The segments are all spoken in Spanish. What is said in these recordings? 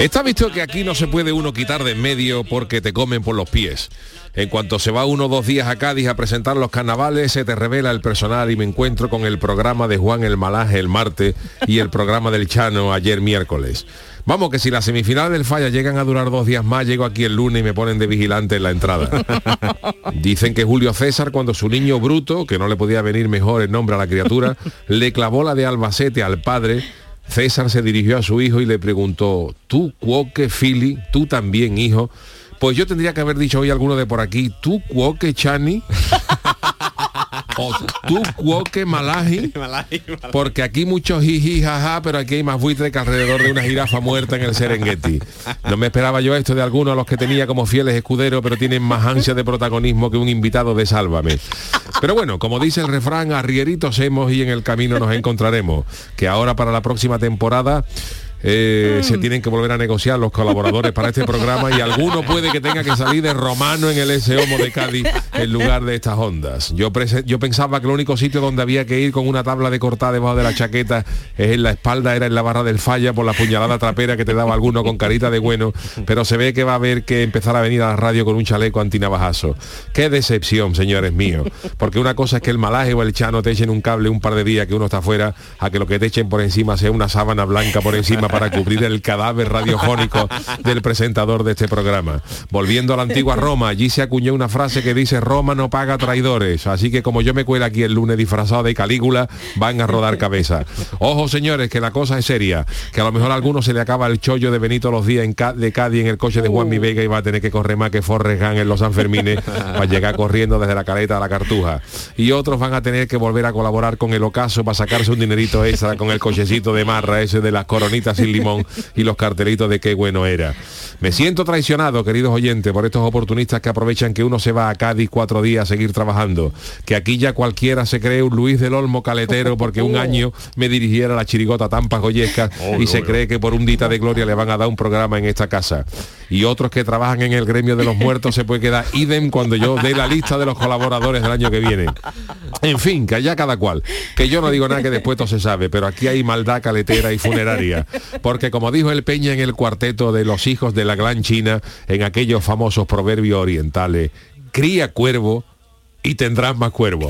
Está visto que aquí no se puede uno quitar de en medio porque te comen por los pies. En cuanto se va uno o dos días a Cádiz a presentar los carnavales, se te revela el personal y me encuentro con el programa de Juan el Malaje el martes y el programa del Chano ayer miércoles. Vamos, que si las semifinales del falla llegan a durar dos días más, llego aquí el lunes y me ponen de vigilante en la entrada. Dicen que Julio César, cuando su niño bruto, que no le podía venir mejor el nombre a la criatura, le clavó la de Albacete al padre, César se dirigió a su hijo y le preguntó, ¿tú cuoque Fili? ¿Tú también, hijo? Pues yo tendría que haber dicho hoy alguno de por aquí, ¿tú cuoque Chani? o tú cuoque Malaji? Porque aquí muchos jiji, jaja, pero aquí hay más buitre que alrededor de una jirafa muerta en el Serengeti. No me esperaba yo esto de algunos a los que tenía como fieles escuderos, pero tienen más ansia de protagonismo que un invitado de Sálvame. Pero bueno, como dice el refrán, arrieritos hemos y en el camino nos encontraremos. Que ahora para la próxima temporada eh, se tienen que volver a negociar los colaboradores para este programa y alguno puede que tenga que salir de romano en el S Homo de Cádiz en lugar de estas ondas. Yo, yo pensaba que el único sitio donde había que ir con una tabla de cortar debajo de la chaqueta es en la espalda, era en la barra del falla por la puñalada trapera que te daba alguno con carita de bueno, pero se ve que va a haber que empezar a venir a la radio con un chaleco antinavajazo. Qué decepción, señores míos. Porque una cosa es que el malaje o el chano te echen un cable un par de días que uno está fuera, a que lo que te echen por encima sea una sábana blanca por encima para cubrir el cadáver radiofónico del presentador de este programa. Volviendo a la antigua Roma, allí se acuñó una frase que dice Roma no paga traidores. Así que como yo me cuela aquí el lunes disfrazado de Calígula, van a rodar cabeza. Ojo señores, que la cosa es seria, que a lo mejor a alguno se le acaba el chollo de Benito los días en de Cádiz en el coche de Juan Mi Vega y va a tener que correr más que Forrest Gump en los Sanfermines para llegar corriendo desde la caleta a la cartuja. Y otros van a tener que volver a colaborar con el ocaso para sacarse un dinerito extra con el cochecito de marra ese de las coronitas sin limón y los cartelitos de qué bueno era. Me siento traicionado, queridos oyentes, por estos oportunistas que aprovechan que uno se va a Cádiz cuatro días a seguir trabajando. Que aquí ya cualquiera se cree un Luis del Olmo caletero porque un año me dirigiera la chirigota tan pagoyesca y se cree que por un dita de gloria le van a dar un programa en esta casa. Y otros que trabajan en el gremio de los muertos se puede quedar idem cuando yo dé la lista de los colaboradores del año que viene. En fin, que allá cada cual. Que yo no digo nada que después todo se sabe, pero aquí hay maldad caletera y funeraria. Porque como dijo el Peña en el cuarteto de los hijos de la gran China, en aquellos famosos proverbios orientales, cría cuervo y tendrás más cuervo.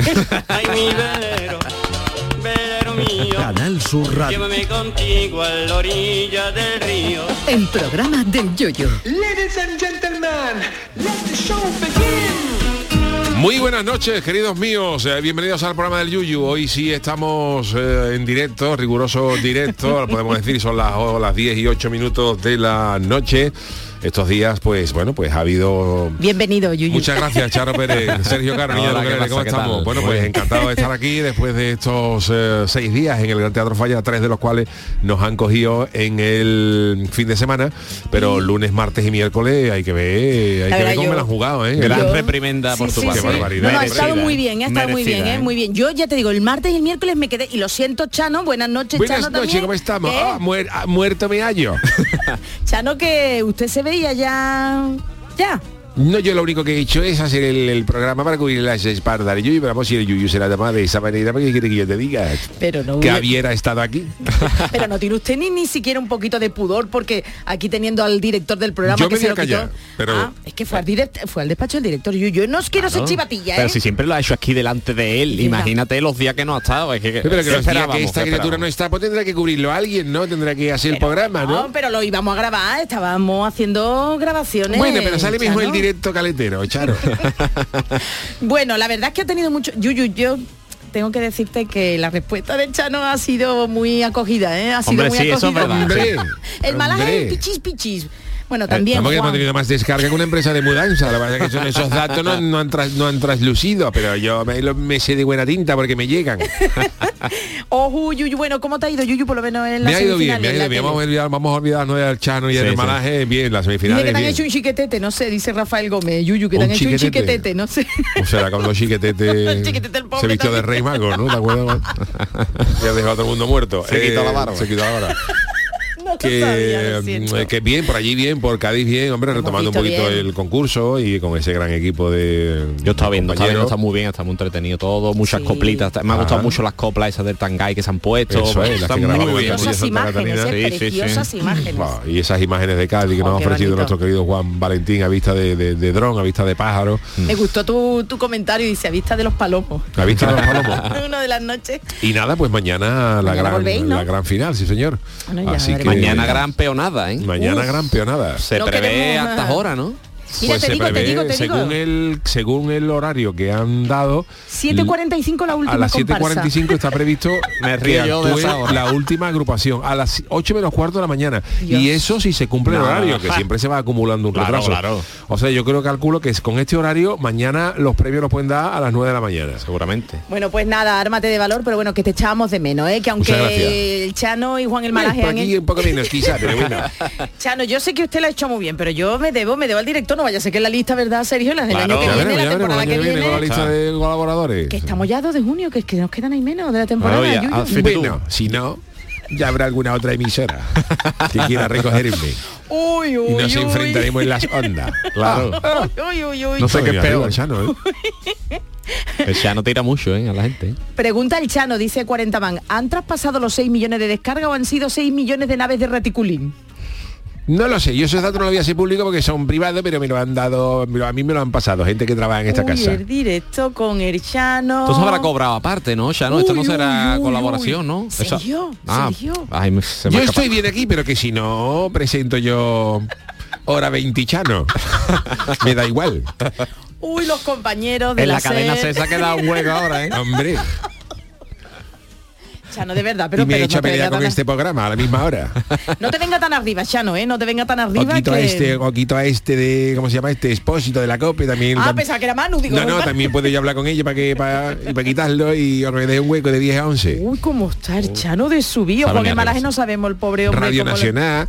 Mío, Canal Sur Radio. llévame contigo a la orilla del río. El programa del Yoyo. Ladies and gentlemen, let the show begin. Muy buenas noches, queridos míos. Eh, bienvenidos al programa del Yuyu. Hoy sí estamos eh, en directo, riguroso directo. Podemos decir, son las, oh, las 10 y 8 minutos de la noche. Estos días, pues bueno, pues ha habido Bienvenido, Yuyu. Muchas gracias, Charo Pérez. Sergio Caro, niña Hola, de ¿qué Ukelele, ¿cómo estamos? tal? Bueno, pues encantado de estar aquí después de estos eh, seis días en el Gran Teatro Falla, tres de los cuales nos han cogido en el fin de semana, pero lunes, martes y miércoles hay que ver, hay La que ver cómo yo- me la han jugado, ¿eh? Gran Yo- reprimenda por Sí, tu sí, parte. Qué sí. barbaridad. No, no, ha estado muy ¿eh? bien, ha estado muy bien, ¿eh? ¿eh? muy bien. Yo ya te digo, el martes y el miércoles me quedé, y lo siento, Chano, buenas noches, Buenas Chano noches. ¿cómo estamos? ¿Qué? Ah, muer- ah, muerto me hallo. Chano, que usted se veía ya... Ya. No, yo lo único que he hecho es hacer el, el programa para cubrir las espaldas de Yuyu, pero vamos, si el Yuyu se la toma de esa manera, ¿para qué quiere que yo te diga? Pero no, Que hubiera estado aquí. pero no tiene usted ni, ni siquiera un poquito de pudor porque aquí teniendo al director del programa Yo que me se voy a lo quitó- callar, pero- Ah, es que fue al, direct- fue al despacho del director. Yo, yo no os quiero ser Claro. chivatilla, ¿eh? Pero si siempre lo ha hecho aquí delante de él, imagínate los días que no ha estado. Es que, Pero que los días que esta ¿qué criatura no está, pues tendrá que cubrirlo alguien, ¿no? Tendrá que hacer el programa, ¿no? No, pero lo íbamos a grabar, estábamos haciendo grabaciones. Bueno, pero sale mejor el Chano. Caletero, Charo. Bueno, la verdad es que ha tenido mucho... Yuyu, yo tengo que decirte que la respuesta de Chano ha sido muy acogida, ¿eh? Ha sido Hombre, muy sí, eso es acogida. verdad. El malaje es pichis pichis. Bueno, Eh, también. Estamos que hemos tenido más descarga que una empresa de mudanza. La verdad es que son esos datos no, no han, tras- no han traslucido, pero yo me, lo- me sé de buena tinta porque me llegan. Ojo, Yuyu, bueno, ¿cómo te ha ido Yuyu por lo menos en la Me ha ido bien, me ha ido bien. Vamos a, olvidar, vamos a olvidarnos del Chano y del Sí, sí. malaje. Bien, las Dice semifinales. que te han bien. hecho un chiquetete, no sé, dice Rafael Gómez, Yuyu, que te Un han hecho un chiquetete. no sé. O sea, cuando chiquetete, El chiquetete, el pobre se vistió de también. rey mago, ¿no? ¿Te acuerdas? ya dejó a todo el mundo muerto. Se quitó la barba. Se quitó la barba. No lo que, sabía, bien, por allí bien, por Cádiz bien, hombre, Hemos retomando un poquito bien. el concurso y con ese gran equipo de Yo estaba viendo, estaba viendo, está muy bien, está muy entretenido todo, muchas Sí. coplitas. está- Me ha Ajá. gustado mucho las coplas esas del Tangay que se han puesto. Eso es, está muy bien. Preciosas imágenes. ¿eh? Sí, sí, sí. preciosas imágenes. Y esas imágenes de Cádiz que Oh, nos ha qué ofrecido bonito. nuestro querido Juan Valentín a vista de, de, de dron, a vista de pájaro, Me gustó tu, tu comentario, dice, a vista de los palomos. a vista de los palomos. Una de las noches. Y nada, pues mañana la gran volvéis, ¿no? la gran final, sí señor. Bueno, ya Así que. Mañana gran peonada, ¿eh? mañana Uf. gran peonada. Se No prevé queremos hasta ahora, ¿no? Mira, Pues te se digo, te prevé, digo, te según digo. el según el horario que han dado 7.45 la última a las comparsa. 7.45 está previsto Me río actúe la última agrupación a las 8 menos cuarto de la mañana Dios. y eso si se cumple el No. horario que siempre se va acumulando un Claro, retraso claro. o sea yo creo calculo que con este horario mañana los premios los pueden dar a las 9 de la mañana Seguramente. Bueno, pues nada, ármate de valor, pero bueno, que te echábamos de menos, ¿eh? Que aunque el Chano y Juan el Malaje aquí un poco menos quizá pero bueno Chano, yo sé que usted lo ha hecho muy bien, pero yo me debo, me debo al director, no vaya a ser que la lista, ¿verdad, Sergio? La del Claro. año que ya viene, veremos, la temporada el que viene con la lista de colaboradores Que estamos ya a 2 de junio, que es que nos quedan ahí menos de la temporada. Bueno, ya, Yuyu. bueno si no ya habrá alguna otra emisora que quiera recogerme Uy, uy, y nos uy. enfrentaremos en las ondas Claro. Uy, uy, uy. No sé qué es Arriba, peor. Chano, ¿eh? El no tira mucho, ¿eh? A la gente. ¿eh? Pregunta el Chano, dice 40 man, ¿han traspasado los 6 millones de descarga o han sido 6 millones de naves de reticulín? No lo sé, yo esos datos no los voy a hacer público porque son privados, pero me lo han dado, a mí me lo han pasado, gente que trabaja en esta Uy, casa. el directo con el Chano. Entonces habrá cobrado aparte, ¿no? Ya no, esto no Uy, será uy, uy, colaboración, uy. ¿no? ¿Serio? Ah, ¿Serio? ay, me- se me Yo estoy bien aquí, pero que si no presento yo hora 20 chano, me da igual. Uy, los compañeros de En la, la, cadena se ha quedado un hueco ahora, ¿eh? Hombre, Chano, de verdad, pero, y me he pero hecho a no, pelear con este programa a la misma hora. no te venga tan arriba, Chano, ¿eh? No te venga tan O arriba quito, a este, o quito a este de, ¿cómo se llama? Este expósito de la COPE también. Ah, tam- pensaba que era Manu, digo. no, no, también puedo yo hablar con ella para que para, quitarlo y dé un hueco de 10 a 11. Uy, cómo está el Chano de subido. El malaje no sabemos el pobre hombre. Radio le- Nacional,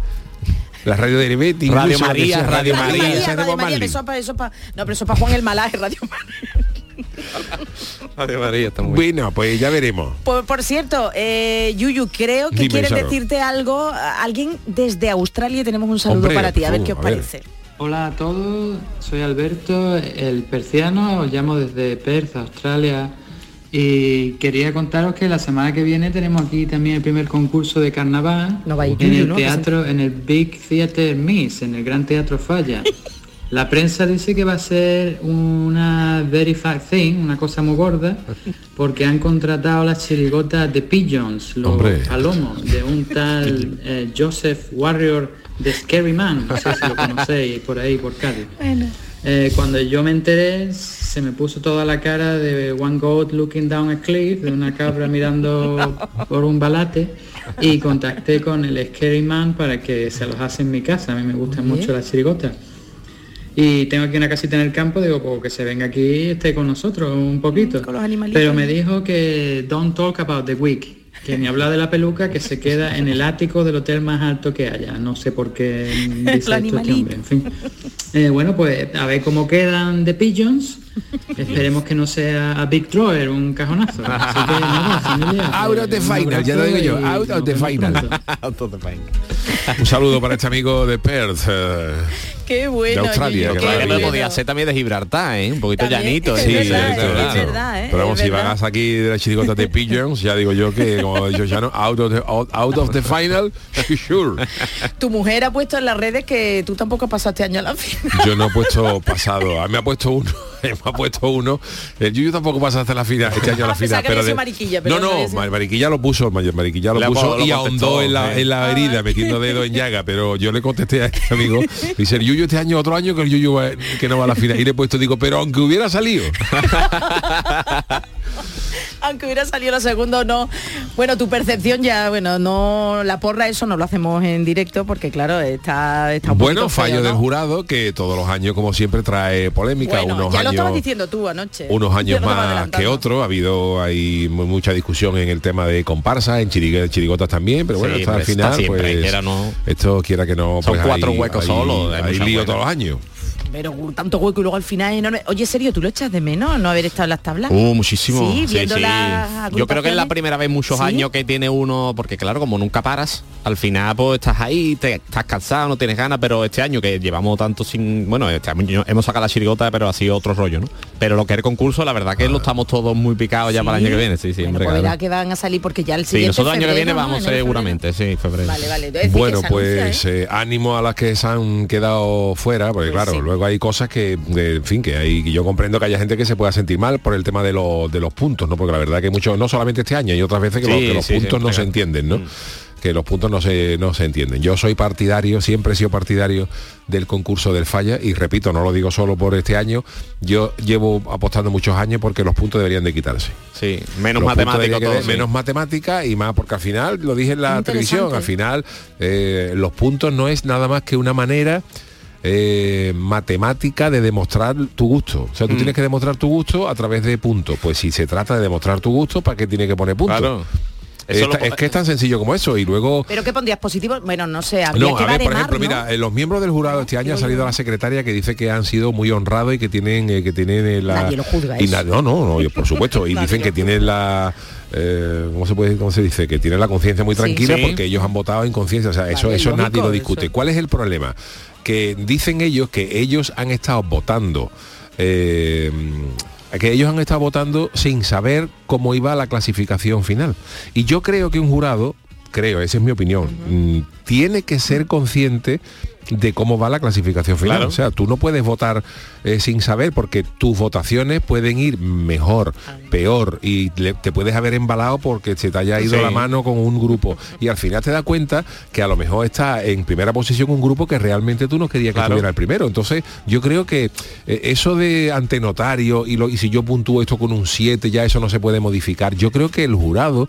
la radio de Herbeti, Radio María, Radio María, María, Radio María, Marley. eso pa- eso pa- no, pero eso para Juan el Malaje, Radio María. Ave María, está muy bien. Bueno, pues ya veremos. Por, por cierto, eh, Yuyu, creo que Dime, quieren Charo. decirte algo. Alguien desde Australia tenemos un saludo Hombre, para ti, a ver uh, qué os ver. parece. Hola a todos, soy Alberto, el persiano, os llamo desde Perth, Australia, y quería contaros que la semana que viene tenemos aquí también el primer concurso de carnaval No en el teatro, en el Big Theatre Miss, en el Gran Teatro Falla. La prensa dice que va a ser una very fat thing, una cosa muy gorda, porque han contratado las chirigotas de Pigeons, los Hombre. palomos, de un tal eh, Joseph Warrior de Scary Man, no sé si lo conocéis por ahí, por Cádiz. Eh, cuando yo me enteré, se me puso toda la cara de One Goat looking down a cliff, de una cabra mirando por un balate, y contacté con el Scary Man para que se alojase en mi casa. A mí me gustan mucho las chirigotas. Y tengo aquí una casita en el campo, digo, pues que se venga aquí y esté con nosotros un poquito. Con los animalitos. Pero me dijo que don't talk about the wig, que ni habla de la peluca, que se queda en el ático del hotel más alto que haya. No sé por qué dice esto este hombre, en fin. Eh, bueno, pues a ver cómo quedan de Pigeons. Esperemos que no sea a Big Thrower, un cajonazo. Así que nada, familia. Out of the un final, ya lo digo yo, out of the final. pronto. Un saludo para este amigo de Perth. eh, Qué bueno. De Australia, que qué bueno. podía hacer también de Gibraltar, ¿eh? Un poquito También, llanito. es verdad, Sí, es verdad, ¿eh? Pero vamos, Es si van aquí de las chirigotas de Pigeons, ya digo yo que, como dicho Chano, out of the, out, out of the final, sure. Tu mujer ha puesto en las redes que tú tampoco pasaste año a la final. Yo no he puesto pasado, a mí me ha puesto uno, me ha puesto uno. El Yuyu tampoco pasa hasta la final, este año a la Ah, final. Pero de- Mariquilla, pero no, no Mariquilla lo puso, Mar- Mariquilla lo Le puso lo y ahondó en la, en la herida, metiendo dedo en llaga, pero yo le contesté a este amigo, dice el Yuyu este año otro año que el Yuyu va- que no va a la final. Y le he puesto, digo, pero aunque hubiera salido. Aunque hubiera salido la segunda o no. Bueno, tu percepción ya, bueno, no la porra eso no lo hacemos en directo porque claro, está, está un Bueno, feo, fallo del jurado que todos los años, como siempre, trae polémica. Bueno, unos ya lo años, estabas diciendo tú anoche. unos años lo más que otros. Ha habido hay mu- mucha discusión en el tema de comparsa, en chirigue- chirigotas también, pero bueno, Sí, hasta al pues está final, siempre, pues, quiera no. esto quiera que no, Son pues cuatro hay- huecos hay- solo, hay lío todos los años. Pero tanto hueco y luego al final es enorme. Oye, serio, ¿tú lo echas de menos no haber estado en las tablas? Uh, muchísimo. Sí, viendo las Yo creo que es la primera vez muchos ¿Sí? años que tiene uno, porque claro, como nunca paras, al final pues estás ahí, te, estás cansado, no tienes ganas, pero este año que llevamos tanto sin, bueno, este año hemos sacado la chirigota, pero ha sido otro rollo, ¿no? Pero lo que es el concurso, la verdad que lo estamos todos muy picados ya para el año que viene, sí, sí, Bueno, hombre, pues claro. verá que van a salir porque ya el Sí, siguiente nosotros el año que viene vamos febrero. seguramente, sí, febrero. Vale, vale. Bueno, anuncia, pues ¿eh? eh, ánimo a las que se han quedado fuera, porque Pues claro, sí. Luego hay cosas que, de- en fin, que hay, que yo comprendo que haya gente que se pueda sentir mal por el tema de, los de los puntos, ¿no? Porque la verdad que muchos, no solamente este año, hay otras veces que, Sí, los, que los sí, puntos sí, no se entienden, ¿no? que los puntos no se, no se entienden. Yo soy partidario, siempre he sido partidario del concurso del falla y repito, no lo digo solo por este año, yo llevo apostando muchos años porque los puntos deberían de quitarse. Sí, menos sí. Menos matemática y más, porque al final, lo dije en la televisión, al final eh, los puntos no es nada más que una manera eh, matemática de demostrar tu gusto. O sea, tú Mm. tienes que demostrar tu gusto a través de puntos. Pues si se trata de demostrar tu gusto, ¿para qué tiene que poner puntos? Claro. Es, que es tan sencillo como eso. Y luego... ¿Pero qué pondrías positivo? Bueno, no sé, habría No, que a ver, por ejemplo, mira, eh, los miembros del jurado este año ha salido la secretaria que dice que han sido muy honrados y que tienen eh, que tienen eh, la Nadie lo juzga y eso. na- no, no, no, por supuesto, y dicen que tienen la eh, ¿cómo se puede cómo se dice? Que tienen la conciencia muy Sí. tranquila Sí. porque ellos han votado en conciencia, o sea, eso Vale, eso lógico, nadie lo discute. eso. ¿Cuál es el problema? Que dicen ellos que ellos han estado votando eh, que ellos han estado votando sin saber cómo iba la clasificación final. Y yo creo que un jurado, creo, esa es mi opinión, mm, tiene que ser consciente de cómo va la clasificación final. Claro. O sea, tú no puedes votar eh, sin saber porque tus votaciones pueden ir mejor, peor y le- te puedes haber embalado porque se te haya ido Sí. la mano con un grupo y al final te das cuenta que a lo mejor está en primera posición un grupo que realmente tú no querías que Claro. estuviera el primero. Entonces, yo creo que eh, eso de ante notario y, lo, y si yo puntúo esto con un 7, ya eso no se puede modificar. Yo creo que el jurado,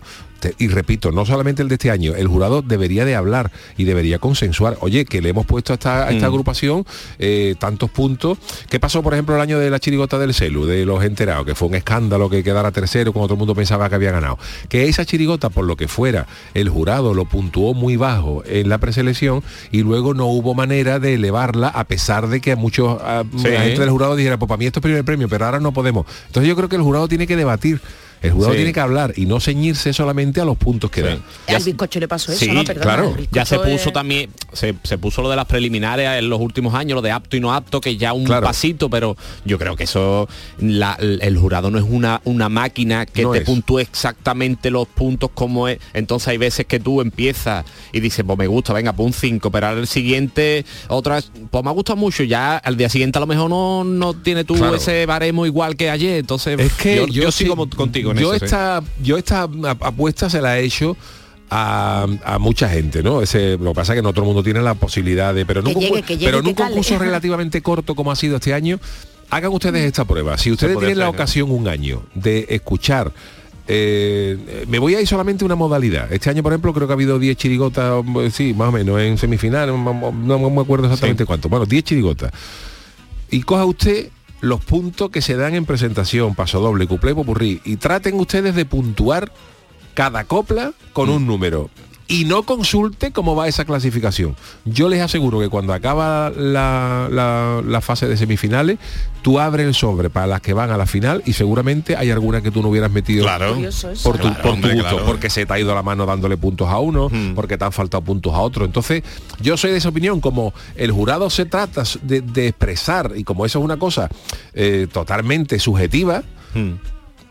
y repito, no solamente el de este año, el jurado debería de hablar y debería consensuar. Oye, que le hemos puesto a esta, a esta Mm. agrupación eh, tantos puntos. ¿Qué pasó, por ejemplo, el año de la chirigota del celu, de los enterados, que fue un escándalo que quedara tercero cuando todo el mundo pensaba que había ganado? Que esa chirigota, por lo que fuera, el jurado lo puntuó muy bajo en la preselección y luego no hubo manera de elevarla a pesar de que a muchos a- Sí. la gente del jurado dijera, pues para mí esto es primer premio, pero ahora no podemos. Entonces yo creo que el jurado tiene que debatir. El jurado Sí. tiene que hablar y no ceñirse solamente a los puntos que Sí. dan. Ya Al bizcocho le pasó eso, Sí, ¿no? Perdona, claro. Ya se puso es- también, se, se puso lo de las preliminares en los últimos años, lo de apto y no apto, que ya un Claro. pasito, pero yo creo que eso, la- el jurado no es una, una máquina que No te es. puntúe exactamente los puntos como es. Entonces hay veces que tú empiezas y dices, pues me gusta, venga, pues un 5, pero al siguiente, otras, pues me ha gustado mucho, ya al día siguiente a lo mejor no, no tiene tú Claro. ese baremo igual que ayer. Entonces Es que yo, yo, yo sí- sigo contigo yo eso. sí. esta, yo esta ap- apuesta se la he hecho a, a mucha gente, ¿no? Ese, lo que pasa es que no todo el mundo tiene la posibilidad de, pero en un, Que llegue, concur- que llegue pero en un concurso relativamente corto como ha sido este año, hagan ustedes esta prueba. Si ustedes tienen la hacer, ¿eh? ocasión un año de escuchar eh, me voy a ir solamente una modalidad. Este año, por ejemplo, creo que ha habido 10 chirigotas, eh, sí, más o menos, en semifinal, no, me acuerdo exactamente cuánto. Bueno, 10 chirigotas. Y coja usted los puntos que se dan en presentación, paso doble, cuplé, popurrí, y traten ustedes de puntuar cada copla con un número. Y no consulte cómo va esa clasificación. Yo les aseguro que cuando acaba la, la- la fase de semifinales, tú abres el sobre para las que van a la final y seguramente hay alguna que tú no hubieras metido Claro. Por tu, Claro, por tu hombre, gusto, claro. porque se te ha ido la mano dándole puntos a uno, Hmm. porque te han faltado puntos a otro. Entonces, yo soy de esa opinión, como el jurado se trata de, de expresar, y como eso es una cosa eh, totalmente subjetiva,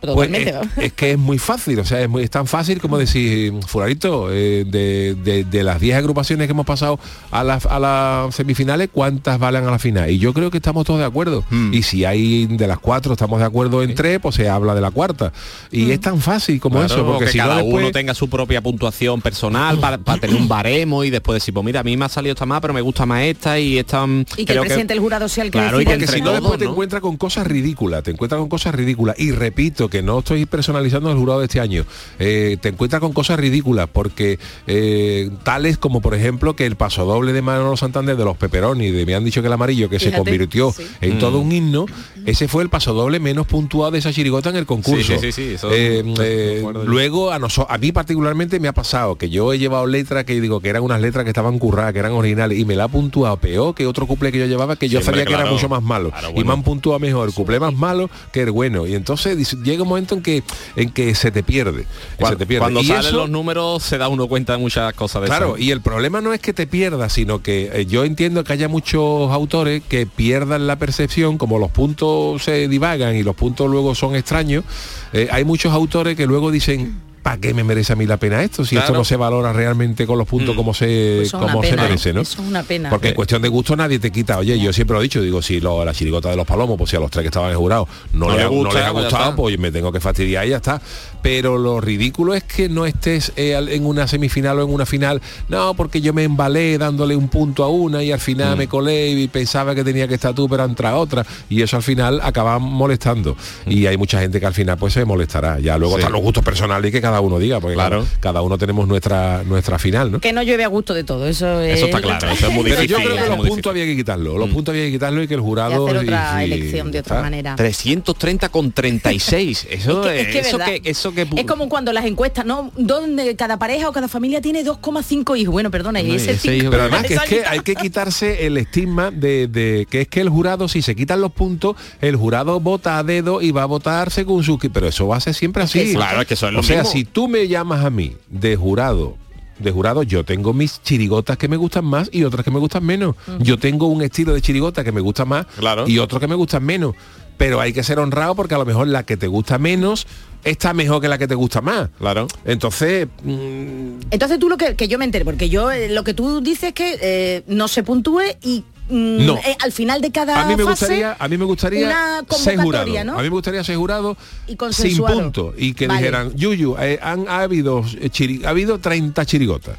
Mm. pues Totalmente, es, que es muy fácil, o sea, es, muy, es tan fácil como decir, fularito, eh, de, de- de las 10 agrupaciones que hemos pasado a las a las semifinales, ¿cuántas valen a la final? Y yo creo que estamos todos de acuerdo. Hmm. Y si hay de las cuatro estamos de acuerdo en tres, pues se habla de la cuarta. Y es tan fácil como Claro, eso, porque que si no cada después... uno tenga su propia puntuación personal para, para tener un baremo y después decir, pues mira, a mí me ha salido esta más, pero me gusta más esta y esta... mm, Y que el presidente del jurado sea el que Claro, y que si no después te encuentras con cosas ridículas, te encuentras con cosas ridículas. Y repito que no estoy personalizando el jurado de este año, eh, te encuentras con cosas ridículas, porque eh, tales como por ejemplo que el paso doble de Manolo Santander de los Peperoni, de me han dicho que el amarillo, que se convirtió sí. en Mm. todo un himno, ese fue el paso doble menos puntuado de esa chirigota en el concurso. Sí, sí, sí, sí, eso Eh, me eh, luego a, noso- a mí particularmente me ha pasado que yo he llevado letras que digo que eran unas letras que estaban curradas, que eran originales, y me la ha puntuado peor que otro cuplé que yo llevaba que yo Sí, hombre, sabía que era mucho más malo. Claro, Y me han puntuado mejor el cuplé más malo que el bueno. Y entonces dice- llega un momento en que en que se te pierde. Cuando, se te pierde. cuando Y salen eso- los números se da uno cuenta de muchas cosas de Claro, eso. y el problema no es que te pierdas, sino que eh, yo entiendo que haya muchos autores que pierdan la percepción, como los puntos se divagan y los puntos luego son extraños, eh, hay muchos autores que luego dicen, ¿para qué me merece a mí la pena esto? Si esto no se valora realmente con los puntos Mm. como se, Pues como se pena, ¿eh? merece, ¿no? Eso es una pena. Porque en cuestión de gusto nadie te quita. Oye, yo siempre lo he dicho, digo, si lo- la chirigota de los palomos, pues si a los tres que estaban en jurado no, No le les ha pues gustado, pues me tengo que fastidiar y ya está. Pero lo ridículo es que no estés eh, en una semifinal o en una final. No, porque yo me embalé dándole un punto a una y al Mm. final me colé y pensaba que tenía que estar tú, pero entra otra. Y eso al final acaba molestando. Y hay mucha gente que al final pues se molestará. Ya luego Mm. Sí. están los gustos personales y que cada uno diga, porque Claro. claro, cada uno tenemos nuestra nuestra final, ¿no? Que no llueve a gusto de todo, eso es... Eso está claro, eso es muy Pero yo creo que los puntos había que quitarlo. Los Mm. puntos había que quitarlo y que el y jurado. hacer otra y- y- elección de otra ¿está? manera. 330 con 36. Eso Es que, es que eso que eso que es como cuando las encuestas, ¿no? Donde cada pareja o cada familia tiene 2,5 hijos. Bueno, perdona, y No, ese, ese hijo Pero además que es que hay que quitarse el estigma de, de que es que el jurado, si se quitan los puntos, el jurado vota a dedo y va a votar según su... Pero eso va a ser siempre así. Exacto. Claro, es que eso es lo o sea, mismo. si tú me llamas a mí de jurado, de jurado, yo tengo mis chirigotas que me gustan más y otras que me gustan menos. Yo tengo un estilo de chirigota que me gusta más Claro. y otro que me gustan menos. Pero hay que ser honrado porque a lo mejor la que te gusta menos está mejor que la que te gusta más. Claro. Entonces, mm, Entonces tú lo que, que yo me enteré, porque yo eh, lo que tú dices es que eh, no se puntúe y mm, No. eh, al final de cada a mí me fase, gustaría a mí me gustaría una ser jurado a mí me gustaría ser jurado Y sin punto y que Vale. dijeran Yuyu eh, han ha habido eh, chiri- ha habido 30 chirigotas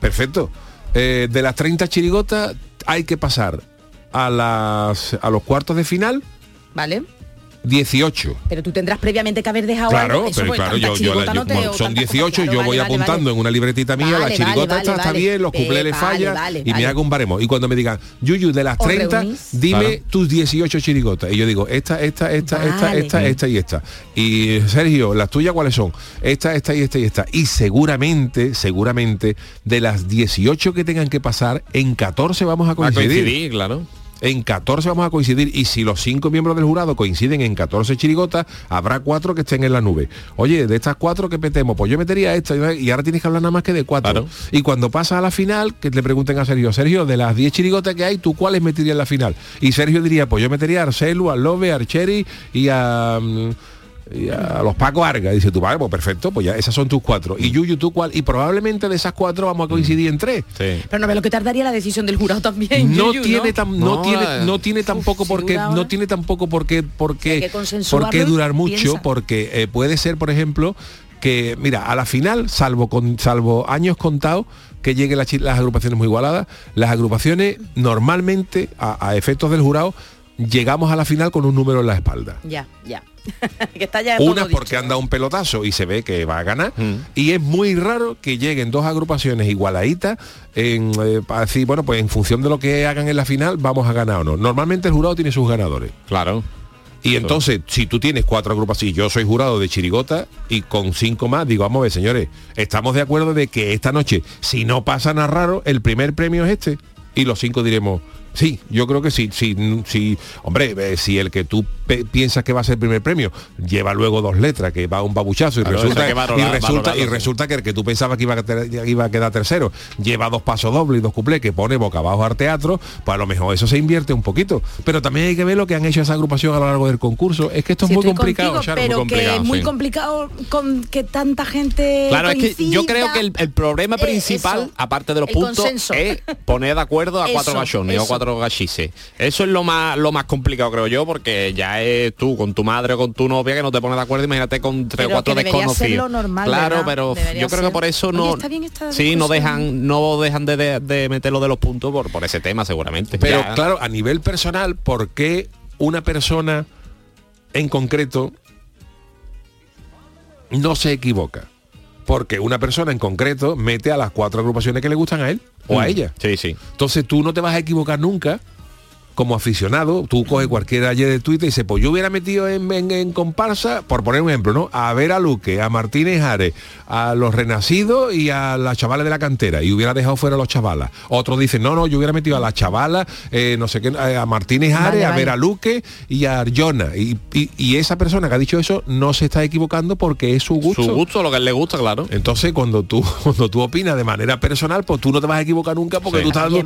perfecto Eh, de las 30 chirigotas hay que pasar a las a los cuartos de final Vale. 18 Pero tú tendrás previamente que haber dejado Claro, algo. Eso, pero claro, yo, yo, chirigota yo- son tanta- 18, claro, yo vale, voy vale, apuntando vale. en una libretita mía, la chirigota vale, esta vale, está vale. bien, los cuplés le vale, falla vale, y me hago un baremo. Y cuando me digan, Yuyu, de las Os 30, reunís. dime Claro. tus 18 chirigotas. Y yo digo, esta, esta, esta, esta, Vale. esta, esta y esta. Y Sergio, las tuyas cuáles son? Esta, esta y esta y esta. Y seguramente, seguramente, de las 18 que tengan que pasar, en 14 vamos a Va a coincidir. coincidir, claro. En 14 vamos a coincidir y si los cinco miembros del jurado coinciden en 14 chirigotas, habrá cuatro que estén en la nube. Oye, de estas cuatro que metemos, pues yo metería esta y ahora tienes que hablar nada más que de cuatro. Claro. Y cuando pasa a la final, que le pregunten a Sergio, Sergio, de las 10 chirigotas que hay, ¿tú cuáles meterías en la final? Y Sergio diría, pues yo metería a Arcelu, a Love, a Archeri y a... mm, y a los Paco Arga, dice tú, vale, pues perfecto, pues ya esas son tus cuatro. Y Yuyu, tú cuál, y probablemente de esas cuatro vamos a coincidir en tres. Sí. Pero no ve lo que tardaría la decisión del jurado también. no Yuyu, tiene tan, no, No, tiene eh. no tiene tampoco porque figura no tiene tampoco porque Hay porque que consensuarlo por qué durar mucho piensa. porque eh, puede ser por ejemplo que mira a la final salvo con salvo años contados que lleguen las, las agrupaciones muy igualadas las agrupaciones normalmente a, a efectos del jurado llegamos a la final con un número en la espalda Ya, ya. que está ya todo una dicho. porque han dado un pelotazo y se ve que va a ganar. Mm. Y es muy raro que lleguen dos agrupaciones igualaditas en, eh, para decir, bueno, pues en función de lo que hagan en la final, vamos a ganar o no. Normalmente el jurado tiene sus ganadores. Claro. Y entonces, si tú tienes cuatro agrupaciones, yo soy jurado de Chirigota y con cinco más, digo, vamos a ver, señores, estamos de acuerdo de que esta noche, si no pasa nada raro, el primer premio es este. Y los cinco diremos, sí, yo creo que sí, sí, sí. Hombre, si el que tú piensas que va a ser el primer premio lleva luego dos letras, que va un babuchazo y Claro, resulta, que valorar- y resulta, y que el que tú pensabas que iba a, ter- iba a quedar tercero, lleva dos pasos dobles y dos cuplés que pone boca abajo al teatro, pues a lo mejor eso se invierte un poquito. Pero también hay que ver lo que han hecho esa agrupación a lo largo del concurso. Es que esto es muy complicado, contigo, Charo, muy pero complicado, que es muy sí. complicado con que tanta gente Claro, es que yo coincida. creo que el, el problema Eh, principal, eso, aparte de los puntos, consenso. es poner de acuerdo a cuatro Eso, gachones o cuatro gachises. Eso es lo más lo más complicado, creo yo, porque ya es tú con tu madre o con tu novia que no te pones de acuerdo, imagínate con tres o cuatro que debería ser desconocidos. lo normal, claro, ¿verdad? pero Debería yo creo ser. que por eso Oye, no. está bien esta sí, no dejan, no dejan de, de, de los puntos por, por ese tema, seguramente. Pero Ya. claro, a nivel personal, ¿por qué una persona en concreto no se equivoca. Porque una persona en concreto mete a las cuatro agrupaciones que le gustan a él o a Mm. ella. Sí, sí. Entonces tú no te vas a equivocar nunca como aficionado, tú coges cualquier ayer de Twitter y dices, pues yo hubiera metido en, en- en comparsa, por poner un ejemplo, ¿no? A ver a Luque, a Martínez Ares, a los renacidos y a las chavales de la cantera, y hubiera dejado fuera a los chavalas. Otros dicen, no, no, yo hubiera metido a las chavalas, eh, no sé qué, eh, a Martínez Ares, Vale, a vale. ver a Luque y a Arjona. Y, y- y esa persona que ha dicho eso no se está equivocando porque es su gusto. Su gusto, lo que le gusta, claro. Entonces, cuando tú, cuando tú opinas de manera personal, pues tú no te vas a equivocar nunca porque Sí. tú estás dando,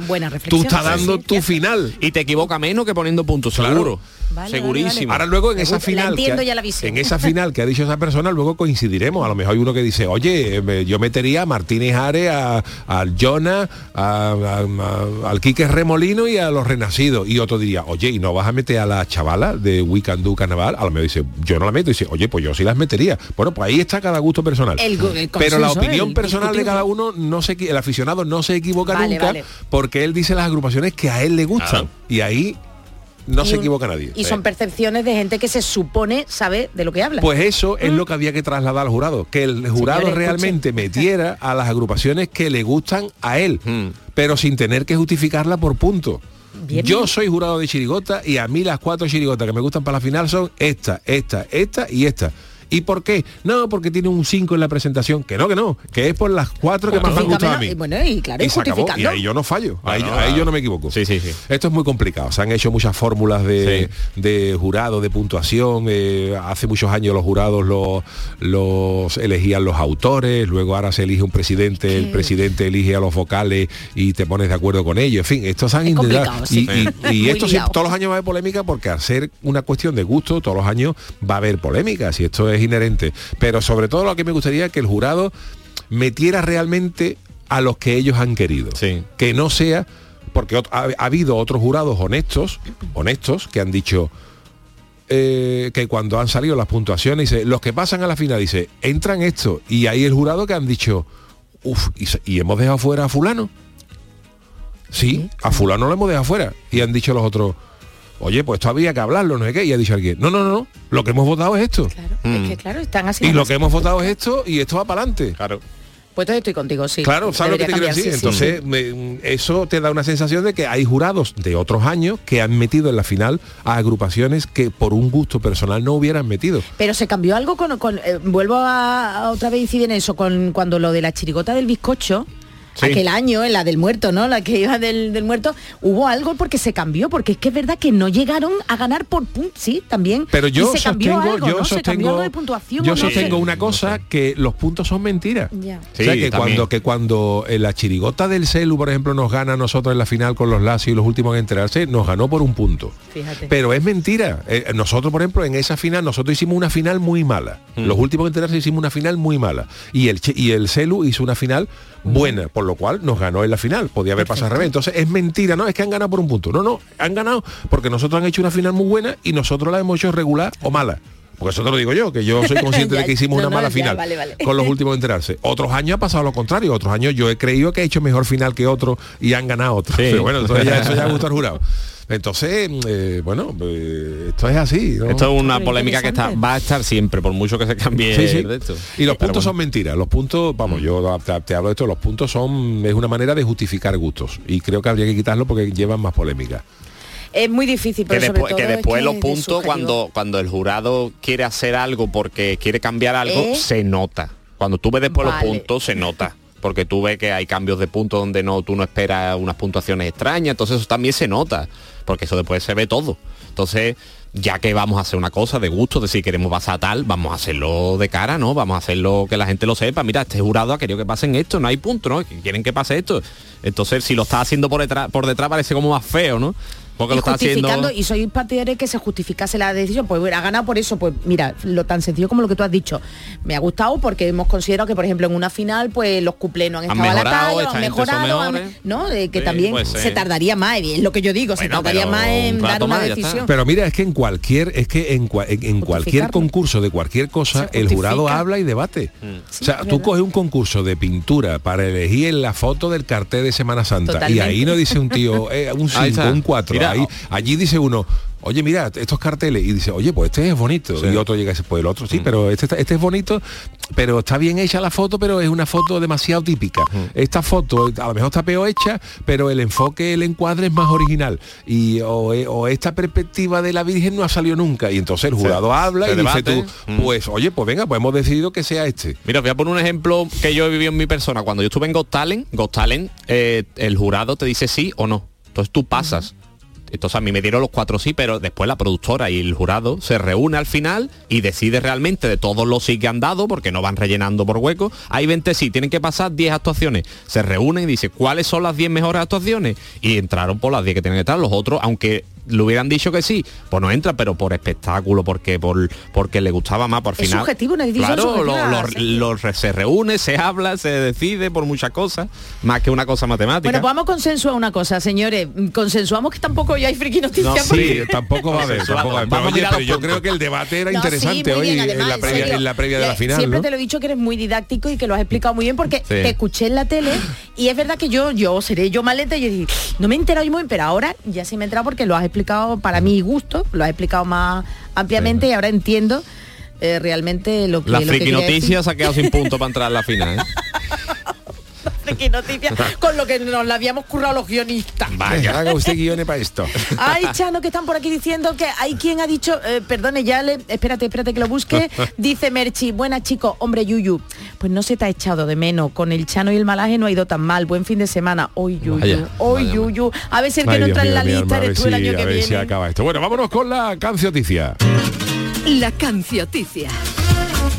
tú estás dando sí, tu final. Y te equivoca menos que poniendo puntos, Claro. seguro. Vale, Segurísimo. Ahora luego en esa la final entiendo que, ya la visión. en esa final que ha dicho esa persona luego coincidiremos. A lo mejor hay uno que dice oye me- yo metería a Martínez Ares a, al Jonah a, a- a- al Quique Remolino y a los renacidos y otro diría oye y no vas a meter a la chavala de We Can Do Carnaval a lo mejor dice yo no la meto y dice oye pues yo sí las metería bueno pues ahí está cada gusto personal. El gu- el pero la opinión el personal de cada uno no se el aficionado no se equivoca Vale, nunca vale. porque él dice las agrupaciones que a él le gustan. Y ahí no Y se un- equivoca nadie Y son percepciones de gente que se supone sabe de lo que habla. pues eso es lo que había que trasladar al jurado, que el jurado Señores, realmente escuchen. metiera a las agrupaciones que le gustan a él, Hmm. pero sin tener que justificarla por punto. Bien. Yo soy jurado de chirigota y a mí las cuatro chirigotas que me gustan para la final son esta, esta, esta y esta. ¿Y por qué? No, porque tiene un 5 en la presentación. Que no, que no, que es por las cuatro que más me han gustado a mí. Y bueno, y claro, y se acabó. Y ahí yo no fallo, ahí, Claro, ahí yo no me equivoco. Sí, sí, sí. Esto es muy complicado. Se han hecho muchas fórmulas de, de jurado, de puntuación. eh, hace muchos años los jurados los, los elegían los autores, luego ahora se elige un presidente, el presidente elige a los vocales y te pones de acuerdo con ellos. En fin, estos han Es intentado. Y, esto sí, liado. todos los años va a haber polémica porque al ser una cuestión de gusto, todos los años va a haber polémicas y esto es inherente. Pero sobre todo lo que me gustaría es que el jurado metiera realmente a los que ellos han querido. Sí. Que no sea, porque ha, ha habido otros jurados honestos, honestos, que han dicho eh, que cuando han salido las puntuaciones, dice, los que pasan a la final, dice, entran esto, y ahí el jurado que han dicho, uff, y, hemos dejado fuera a fulano. Sí, a fulano lo hemos dejado fuera. Y han dicho los otros, oye, pues esto había que hablarlo, no sé qué. Y ha dicho alguien, no, no, no, no, lo que hemos votado es esto. Claro, es que claro, están así. Y lo que hemos votado es esto y esto va para adelante. Claro. Pues entonces estoy contigo, sí. Claro, ¿sabes lo que te quiero decir? cambiar, sí, sí, Entonces, me- eso te da una sensación de que hay jurados de otros años que han metido en la final a agrupaciones que por un gusto personal no hubieran metido. Pero se cambió algo con, con- eh, vuelvo a, a otra vez incidir en eso, con cuando lo de la chirigota del bizcocho, Sí. aquel año, en la del muerto, ¿no? La que iba del, del muerto, hubo algo porque se cambió, porque es que es verdad que no llegaron a ganar por puntos, sí, también. Pero yo y se cambió sostengo, algo, yo ¿no? se cambió sostengo, algo de puntuación. yo o no sé. sostengo una cosa que los puntos son mentiras. Ya. o sea Sí, que también. cuando que cuando en la chirigota del celu, por ejemplo, nos gana a nosotros en la final con los Lazio y los últimos en enterarse, nos ganó por un punto. Fíjate. Pero es mentira. Eh, nosotros, por ejemplo, en esa final, nosotros hicimos una final muy mala. Mm. Los últimos en enterarse hicimos una final muy mala. Y el, y el Celu hizo una final buena, por lo cual nos ganó en la final. Podía haber pasado al revés. Entonces es mentira, no, es que han ganado por un punto. No, no, han ganado porque nosotros han hecho una final muy buena y nosotros la hemos hecho regular o mala. Porque eso te lo digo yo, que yo soy consciente Ya, de que hicimos no, una no, mala ya, final vale, vale. con los últimos en enterarse. Otros años ha pasado lo contrario. Otros años yo he creído que he hecho mejor final que otro y han ganado otros. Sí. Pero bueno, entonces ya, eso ya gusta al jurado. Entonces, eh, bueno, eh, esto es así. ¿no? Esto es una polémica que está, va a estar siempre, por mucho que se cambie Sí, sí. de esto. Y los Pero puntos son mentiras. Los puntos, Mm. vamos, yo te, te hablo de esto, los puntos son, es una manera de justificar gustos. Y creo que habría que quitarlo porque llevan más polémica. Es muy difícil, que pero sobre después, todo que es después que los puntos cuando cuando el jurado quiere hacer algo porque quiere cambiar algo ¿Eh? se nota cuando tú ves después Vale. los puntos se nota porque tú ves que hay cambios de puntos donde no tú no esperas unas puntuaciones extrañas entonces eso también se nota porque eso después se ve todo entonces ya que vamos a hacer una cosa de gusto, de si queremos pasar tal, vamos a hacerlo de cara, ¿no? Vamos a hacerlo que la gente lo sepa. Mira, este jurado ha querido que pasen esto, no hay punto, ¿no? Quieren que pase esto. Entonces, si lo está haciendo por detrás, por detrás parece como más feo, ¿no? Porque y lo está haciendo... justificando y soy partidario de que se justificase la decisión. Pues ha ganado por eso pues mira lo tan sencillo como lo que tú has dicho. Me ha gustado porque hemos considerado que por ejemplo en una final pues los cuplés no han Han estado a la mejorado, talla han mejorado han- no Eh, que Sí, también se tardaría más y es lo que yo digo se tardaría más en un dar una más, decisión. Pero mira, es que en cualquier, es que en, cua- en- en cualquier concurso de cualquier cosa, el jurado habla y debate. Sí, o sea, tú coges un concurso de pintura para elegir la foto del cartel de Semana Santa y ahí no dice un tío, eh, un Ahí 5, está. un 4. Ahí, allí dice uno, oye, mira, estos carteles, y dice, oye, pues este es bonito. Y otro llega y dice, pues el otro sí, pero este, este es bonito, pero está bien hecha la foto, pero es una foto demasiado típica. Esta foto a lo mejor está peor hecha, pero el enfoque, el encuadre es más original. Y o, e- o esta perspectiva de la Virgen no ha salido nunca. Y entonces el jurado habla se y dice tú, pues oye, pues venga, pues hemos decidido que sea este. Mira, voy a poner un ejemplo que yo he vivido en mi persona. Cuando yo estuve en Got Talent, Got Talent, eh, el jurado te dice sí o no. Entonces tú pasas. Entonces a mí me dieron los cuatro sí, pero después la productora y el jurado se reúne al final y decide realmente de todos los sí que han dado, porque no van rellenando por huecos. Hay 20 sí, tienen que pasar 10 actuaciones. Se reúnen y dicen, ¿cuáles son las 10 mejores actuaciones? Y entraron por las 10 que tienen que estar. Los otros, aunque le hubieran dicho que sí, pues no entra, pero por espectáculo, porque por porque le gustaba más por Es final. subjetivo, una Claro, lo- se reúne, se habla, se decide por muchas cosas, más que una cosa matemática. Bueno, pues vamos a consensuar una cosa, señores. Consensuamos que tampoco ya hay friki noticias. No, porque- Sí, tampoco va a haber, tampoco va a haber. Pero, Vamos a oye, mirar pero yo creo que el debate era No, interesante sí, hoy bien, en, la previa, serio. en la previa de la final. Siempre ¿no? te lo he dicho que eres muy didáctico y que lo has explicado muy bien porque te escuché en la tele y es verdad que yo, yo seré yo maleta y yo dije, no me he enterado muy bien, pero ahora ya sí me he enterado porque lo has explicado para mi gusto, lo has explicado más ampliamente y ahora entiendo eh, realmente lo que La lo que friki quería noticia se ha quedado sin punto para entrar a la final. ¿eh? Friki noticias, con lo que nos la habíamos currado los guionistas. Vaya, haga usted guiones para esto. Ay, Chano, que están por aquí diciendo que hay quien ha dicho, eh, perdone, ya le, espérate, espérate que lo busque, dice Merchi, buena chico, hombre Yuyu, pues no se te ha echado de menos, con el Chano y el malaje no ha ido tan mal, buen fin de semana, hoy Yuyu, Vaya, hoy vaya, Yuyu, a ver si el que Ay, no entra en la mi lista eres tú el si- año que a ver si viene. acaba esto. Bueno, vámonos con la cancioticia. La cancioticia.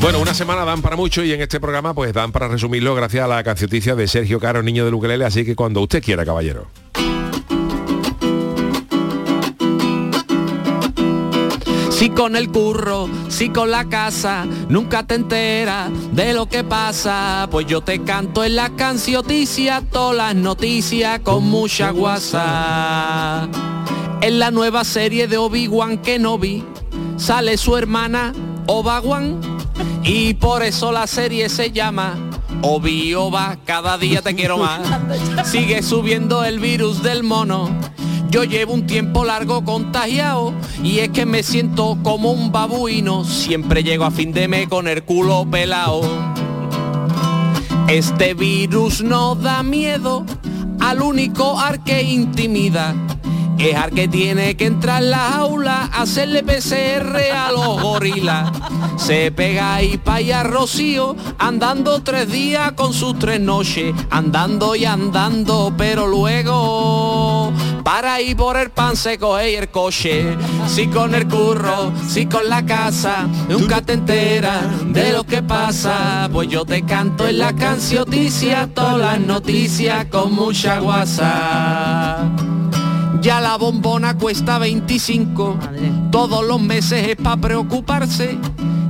Bueno, una semana dan para mucho y en este programa pues dan para resumirlo gracias a la cancioticia de Sergio Caro, niño de Ukelele, así que cuando usted quiera, caballero. Si con el curro, si con la casa, nunca te enteras de lo que pasa. Pues yo te canto en la cancioticia, todas las noticias con mucha guasa. En la nueva serie de Obi-Wan Kenobi sale su hermana Oba-Wan y por eso la serie se llama Obi Oba, cada día te quiero más. Sigue subiendo el virus del mono. Yo llevo un tiempo largo contagiado y es que me siento como un babuino. Siempre llego a fin de mes con el culo pelado. Este virus no da miedo al único ar que intimida. Es ar que tiene que entrar en la jaula, hacerle PCR a los gorilas. Se pega ahí pa' allá Rocío, andando tres días con sus tres noches, andando y andando, pero luego para ir por el pan se coge el coche. Si con el curro, si con la casa, nunca te enteras de lo que pasa. Pues yo te canto en la cancioticia, todas las noticias con mucha guasa. Ya la bombona cuesta 25, todos los meses es para preocuparse.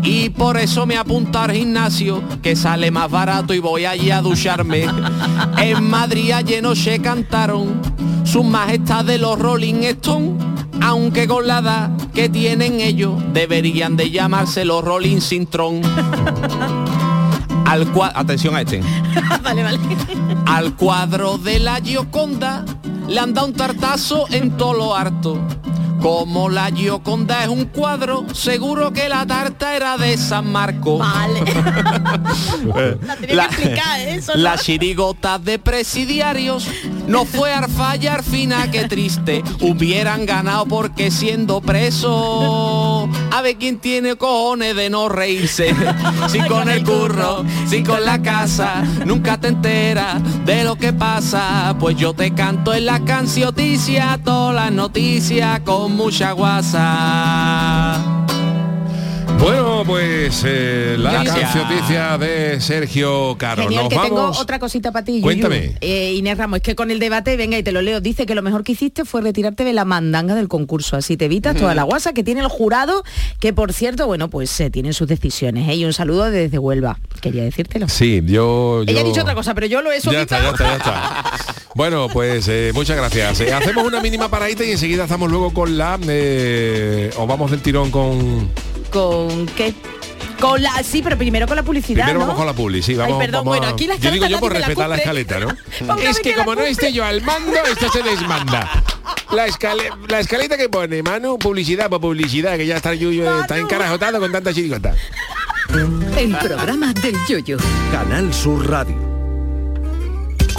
Y por eso me apunto al gimnasio, que sale más barato y voy allí a ducharme. En Madrid ayer noche cantaron sus majestades los Rolling Stones, aunque con la edad que tienen ellos, deberían de llamarse los Rolling Sintron. Al atención a este. vale, vale. Al cuadro de la Gioconda le han dado un tartazo en todo lo harto. Como la Gioconda es un cuadro, seguro que la tarta era de San Marco. Vale. la tenía que explicar, ¿eh? Eso no. la chirigota de presidiarios no fue Arfalla Arfina, qué triste. Hubieran ganado porque siendo preso. A ver quién tiene cojones de no reírse. Si con el curro, si con la casa, nunca te enteras de lo que pasa. Pues yo te canto en la cancioticia, todas las noticias con mucha guasa. Bueno, pues eh, la cancioticia de Sergio Caro. Genial, Nos que tengo otra cosita para ti. Yuyu. Cuéntame. Eh, Inés Ramos, es que con el debate, venga y te lo leo, dice que lo mejor que hiciste fue retirarte de la mandanga del concurso, así te evitas toda la guasa que tiene el jurado, que por cierto, bueno, pues eh, tienen sus decisiones. ¿eh? Y un saludo desde Huelva, quería decírtelo. Sí, yo, Ella ha yo- dicho otra cosa, pero yo lo he Ya está, ya solitado. está, ya está. Bueno, pues eh, muchas gracias. Hacemos una mínima paradita y enseguida estamos luego con la... o vamos del tirón con... ¿Con qué? Con la, sí, pero primero con la publicidad, Primero ¿no? vamos con la publi, sí, vamos, Ay, perdón, vamos a- bueno, aquí la Yo digo escaleta yo por la respetar la cumple. escaleta, ¿no? Es que que la como no esté yo al mando, esto se desmanda. la, la escaleta que pone, Manu, publicidad por publicidad, que ya está el Yuyo, está encarajotado con tanta chirigota. El programa del Yoyo. Canal Sur Radio.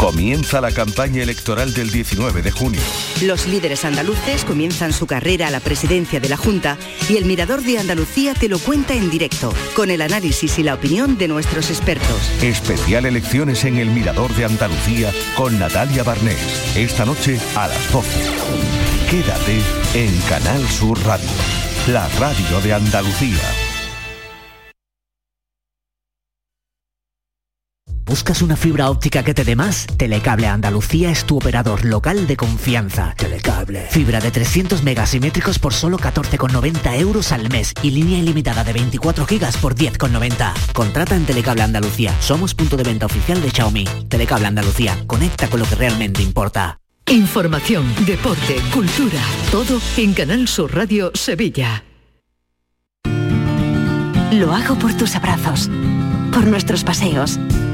Comienza la campaña electoral del 19 de junio. Los líderes andaluces comienzan su carrera a la presidencia de la Junta y el Mirador de Andalucía te lo cuenta en directo, con el análisis y la opinión de nuestros expertos. Especial elecciones en el Mirador de Andalucía con Natalia Barnés. Esta noche a las 12. Quédate en Canal Sur Radio, la radio de Andalucía. ¿Buscas una fibra óptica que te dé más? Telecable Andalucía es tu operador local de confianza. Telecable. Fibra de 300 megasimétricos por solo 14,90 euros al mes y línea ilimitada de 24 gigas por 10,90. Contrata en Telecable Andalucía. Somos punto de venta oficial de Xiaomi. Telecable Andalucía. Conecta con lo que realmente importa. Información, deporte, cultura. Todo en Canal Sur Radio Sevilla. Lo hago por tus abrazos, por nuestros paseos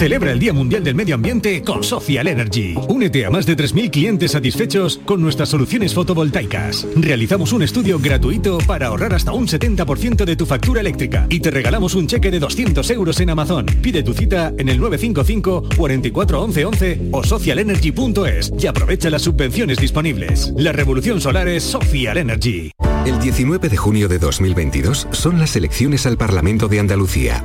Celebra el Día Mundial del Medio Ambiente con Social Energy. Únete a más de 3.000 clientes satisfechos con nuestras soluciones fotovoltaicas. Realizamos un estudio gratuito para ahorrar hasta un 70% de tu factura eléctrica y te regalamos un cheque de 200 euros en Amazon. Pide tu cita en el 955 44 11 o socialenergy.es y aprovecha las subvenciones disponibles. La revolución solar es Social Energy. El 19 de junio de 2022 son las elecciones al Parlamento de Andalucía.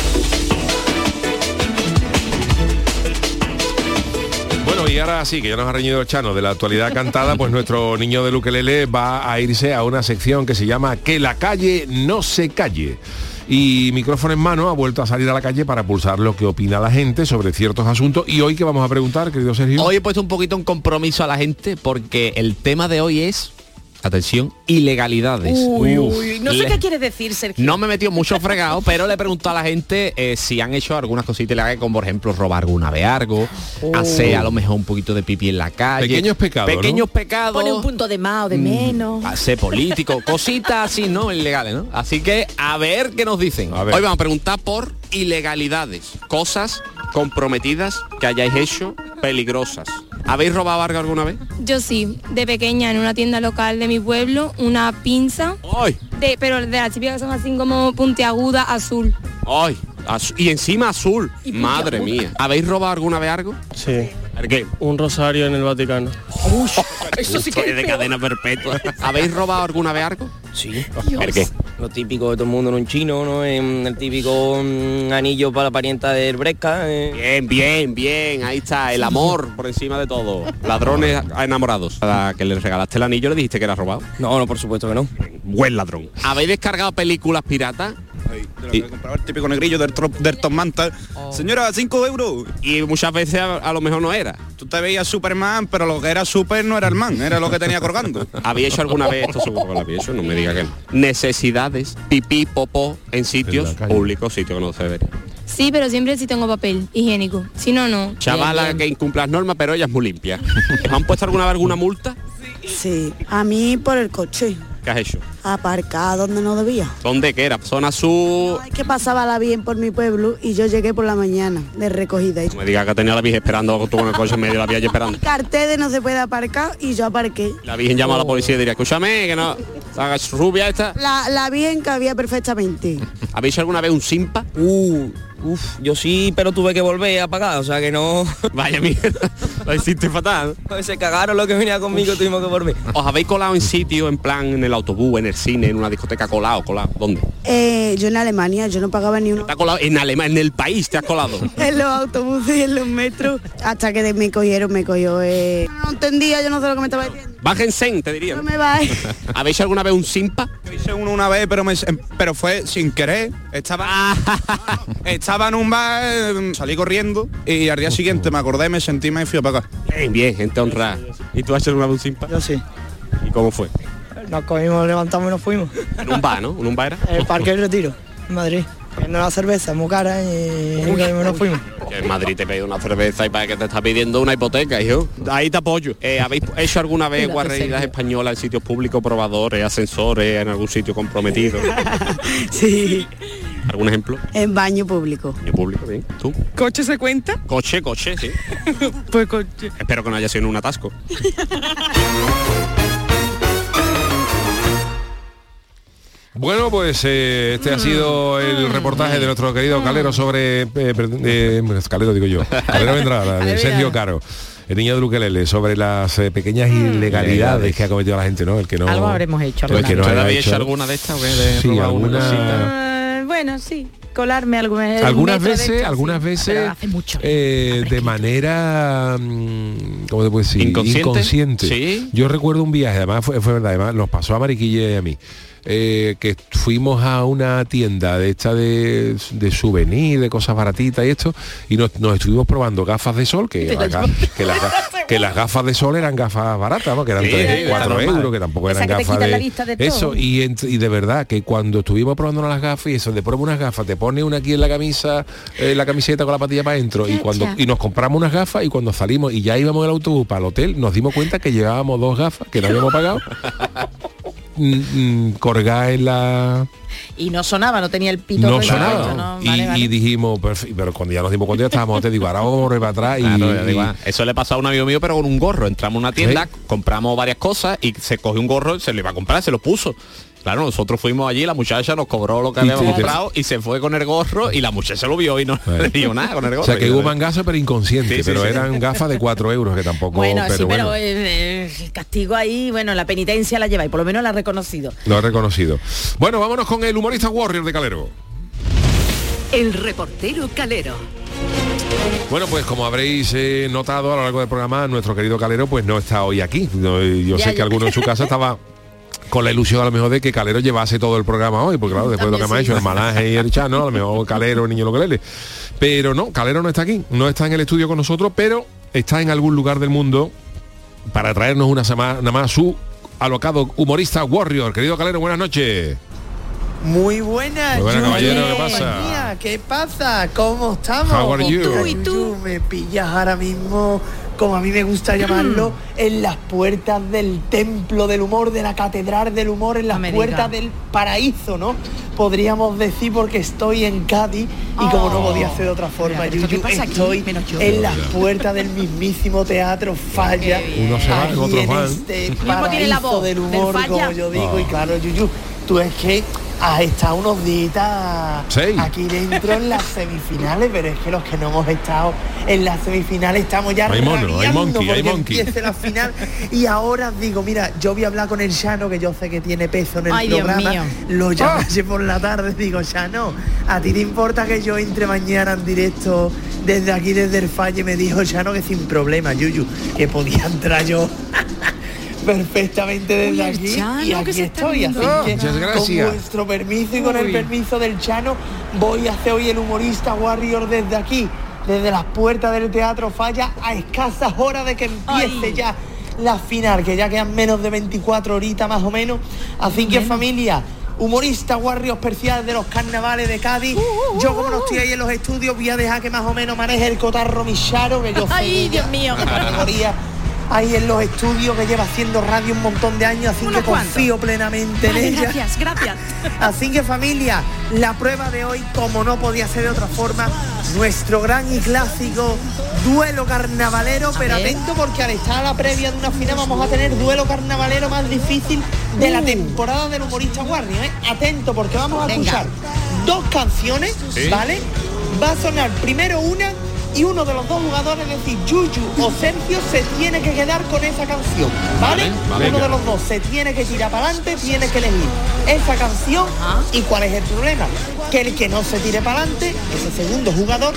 Y ahora sí, que ya nos ha reñido Chano de la actualidad cantada, pues nuestro niño de Luquelele va a irse a una sección que se llama Que la calle no se calle y micrófono en mano ha vuelto a salir a la calle para pulsar lo que opina la gente sobre ciertos asuntos. Y hoy que vamos a preguntar, querido Sergio. Hoy he puesto un poquito un compromiso a la gente porque el tema de hoy es atención, ilegalidades. Uy, uy, no sé qué quiere decir, Sergio. No me metió mucho fregado, pero le preguntó a la gente eh, si han hecho algunas cositas ilegales, como por ejemplo robar alguna vez algo, Oh. hacer a lo mejor un poquito de pipí en la calle. Pequeños pecados, ¿no? Pequeños pecados. Pone un punto de más o de menos. Hacer político, cositas así, ¿no? Ilegales, ¿no? Así que a ver qué nos dicen. A ver. Hoy vamos a preguntar por ilegalidades, cosas comprometidas que hayáis hecho peligrosas. ¿Habéis robado algo alguna vez? Yo sí, de pequeña en una tienda local de mi pueblo, una pinza, ¡Ay! de, pero de las típicas que son así como puntiaguda azul. ¡Ay! Y encima azul. Y Madre mía. ¿Habéis robado alguna vez algo? Sí. ¿El qué? Un rosario en el Vaticano. Eso sí que es de cadena perpetua. ¿Habéis robado alguna vez algo? Sí. ¿El qué? Lo típico de todo el mundo en un chino, ¿no? En el típico mm, anillo para la parienta del Bresca. eh. Bien, bien, bien. Ahí está. El amor por encima de todo. Ladrones enamorados. A la que le regalaste el anillo le dijiste que era robado. No, no, por supuesto que no. Buen ladrón. ¿Habéis descargado películas piratas? De lo que compraba el típico negrillo del Tom Manta. Señora, 5 euros. Y muchas veces a, a lo mejor no era. Tú te veías Superman, pero lo que era Super no era el man, era lo que tenía colgando. ¿Había hecho alguna vez esto seguro que lo había hecho? No me diga que no. Necesidades, pipí, popó en sitios públicos, sitios que no se debería. Sí, pero siempre sí tengo papel higiénico. Si no, no. Chavala que incumple las normas, pero ella es muy limpia. ¿Os han puesto alguna vez alguna multa? Sí, a mí por el coche. ¿Qué has hecho? Aparcar donde no debía. ¿Dónde que era? Zona sur. Es que pasaba la bien por mi pueblo y yo llegué por la mañana de recogida. Y No me diga que tenía la Virgen esperando tú con el coche en medio de la vía esperando. cartel de no se puede aparcar y yo aparqué. La Virgen llama a la policía y diría, escúchame, que no. Hagas rubia esta. La, la bien cabía perfectamente. ¿Habéis hecho alguna vez un simpa? Uh, uf, yo sí, pero tuve que volver a pagar, o sea que no... Vaya mierda, lo hiciste fatal. Se cagaron lo que venía conmigo, tuvimos que volver. ¿Os habéis colado en sitio, en plan, en el autobús, en el cine, en una discoteca, colado, colado? ¿Dónde? Eh, yo en Alemania, yo no pagaba ni uno. ¿Te has colado en Alemania, en el país te has colado? En los autobuses y en los metros. Hasta que de- me cogieron, me cogió. Eh. No entendía, yo no sé lo que me estaba diciendo. Bájense, te diría. No me va. ¿Habéis hecho alguna vez un simpa? Hice uno una vez, pero me, pero fue sin querer. Estaba, estaba en un bar, eh, salí corriendo y al día siguiente me acordé, me sentí y me fui a pagar. Bien, bien, gente honrada. ¿Y tú has hecho alguna vez un simpa? Yo sí. ¿Y cómo fue? Nos cogimos, levantamos y nos fuimos. En un bar, ¿no? ¿En un bar era? El Parque del Retiro, en Madrid. Viendo la cerveza muy cara y nos cogimos y nos fuimos. Que en Madrid te pedí una cerveza y para que te está pidiendo una hipoteca, hijo. Ahí te apoyo. Eh, ¿Habéis hecho alguna vez guarrerías españolas en sitios públicos, probadores, ascensores, en algún sitio comprometido? Sí, ¿Algún ejemplo? en baño público. En público, bien. ¿Tú? ¿Coche se cuenta? Coche, coche, sí. Pues coche. Espero que no haya sido en un atasco. Bueno, pues eh, este ha sido el reportaje de nuestro querido Calero sobre... eh, eh, Calero digo yo. Calero vendrá, de Sergio Caro. El niño de Ukelele, sobre las eh, pequeñas ilegalidades que ha cometido la gente, ¿no? El que no... Algo habremos hecho el que alguna no vez. haya ¿Habéis hecho, hecho alguna de estas? De Sí, alguna-? Eh, bueno, sí, colarme alguna vez. algunas veces, algunas veces hace mucho. eh, de manera mm, ¿cómo te puedo decir? ¿Inconsciente? Inconsciente. Sí. Yo recuerdo un viaje, además fue, fue verdad, además nos pasó a Mariquille y a mí. Eh, que fuimos a una tienda de esta de, de souvenir, de cosas baratitas y esto, y nos, nos estuvimos probando gafas de sol, que, ga- que, las, que las gafas de sol eran gafas baratas, ¿no? que eran Sí, 3, sí, 4 está normal. euros, que tampoco eran te gafas de, de eso, y, de verdad que cuando estuvimos probando las gafas y eso, de prueba unas gafas, te pone una aquí en la camisa, eh, la camiseta con la patilla para adentro y cuando y nos compramos unas gafas y cuando salimos y ya íbamos en el autobús para el hotel, nos dimos cuenta que llevábamos dos gafas que no habíamos pagado. mm, colgadas en la Y no sonaba, no tenía el pito. no sonaba. no, y, vale, vale. y dijimos "Perfe- pero cuando ya nos dimos cuenta ya estábamos te digo ahora vamos a para atrás y, Claro, ya digo, y- ah, eso le pasó a un amigo mío pero con un gorro. Entramos a una tienda compramos varias cosas y se cogió un gorro se lo iba a comprar se lo puso claro nosotros fuimos allí la muchacha nos cobró lo que habíamos comprado y se fue con el gorro y la muchacha lo vio y no le dio nada con el gorro o sea que hubo mangazo pero inconsciente Sí, sí, pero sí. eran gafas de 4 euros que tampoco Bueno, pero sí, bueno pero eh, eh, el castigo ahí, bueno, la penitencia la lleva y por lo menos la ha reconocido. lo he reconocido bueno vámonos con el humorista Warrior de Calero El reportero Calero. Bueno, pues como habréis eh, notado a lo largo del programa, nuestro querido Calero pues no está hoy aquí. Yo Ya, sé ya. que alguno en su casa estaba con la ilusión a lo mejor de que Calero llevase todo el programa hoy, porque claro, después de lo que me ha hecho el malaje y el chano, a lo mejor Calero, el niño lo que lele. Pero no, Calero no está aquí, no está en el estudio con nosotros, pero está en algún lugar del mundo para traernos una semana más su alocado humorista Warrior. Querido Calero, buenas noches. Muy buenas. Muy buenas, caballero, ¿qué pasa? ¿Qué pasa? ¿Cómo estamos? How are you? Tú y tú me pillas ahora mismo, como a mí me gusta llamarlo, en las puertas del templo del humor, de la catedral del humor, en las puertas del paraíso, ¿no? Podríamos decir porque estoy en Cádiz y como no Oh. podía ser de otra forma, Mira, pero ¿esto Yuyu, estoy en las puertas del mismísimo teatro Falla. Uno se va, otros van. este Mismo tiene la paraíso voz del del humor, Falla. como yo digo, y Ah. claro, Yuyu, tú es que has estado unos días Sí. aquí dentro en las semifinales, pero es que los que no hemos estado en las semifinales estamos ya Hay mono, hay monkey, hay monkey. empiece la final. Y ahora digo, mira, yo voy a hablar con el Shano, que yo sé que tiene peso en el Ay, Dios programa. mío. Lo llamé ayer por la tarde, digo, Shano, ¿a ti te importa que yo entre mañana en directo desde aquí, desde el falle? Me dijo Shano que sin problema, Yuyu, que podía entrar yo. perfectamente desde Uy, aquí Chano, y aquí estoy. Así que con vuestro permiso y con el permiso del Chano voy a hacer hoy el humorista Warrior desde aquí, desde las puertas del Teatro Falla a escasas horas de que empiece Ay. ya la final, que ya quedan menos de 24 horitas más o menos. Así que familia, humorista Warrior especial de los carnavales de Cádiz. Uh, Yo como no estoy ahí en los estudios voy a dejar que más o menos maneje el cotarro Micharo, que yo sé Ay, Dios mío. categoría ahí en los estudios que lleva haciendo radio un montón de años, así que confío plenamente Vale, en ella. gracias, gracias. Así que familia, la prueba de hoy, como no podía ser de otra forma, nuestro gran y clásico duelo carnavalero, pero ver. atento porque al estar a la previa de una final vamos a tener duelo carnavalero más difícil de la Uh. temporada del humorista Warrior, ¿eh? Atento porque vamos a Venga. escuchar dos canciones, Sí. ¿vale? Va a sonar primero una y uno de los dos jugadores, es decir, Yuyu o Sergio, se tiene que quedar con esa canción, ¿vale? Vale, vale. uno de los dos se tiene que tirar para adelante, tiene que elegir esa canción. ¿Y cuál es el problema? Que el que no se tire para adelante, ese segundo jugador,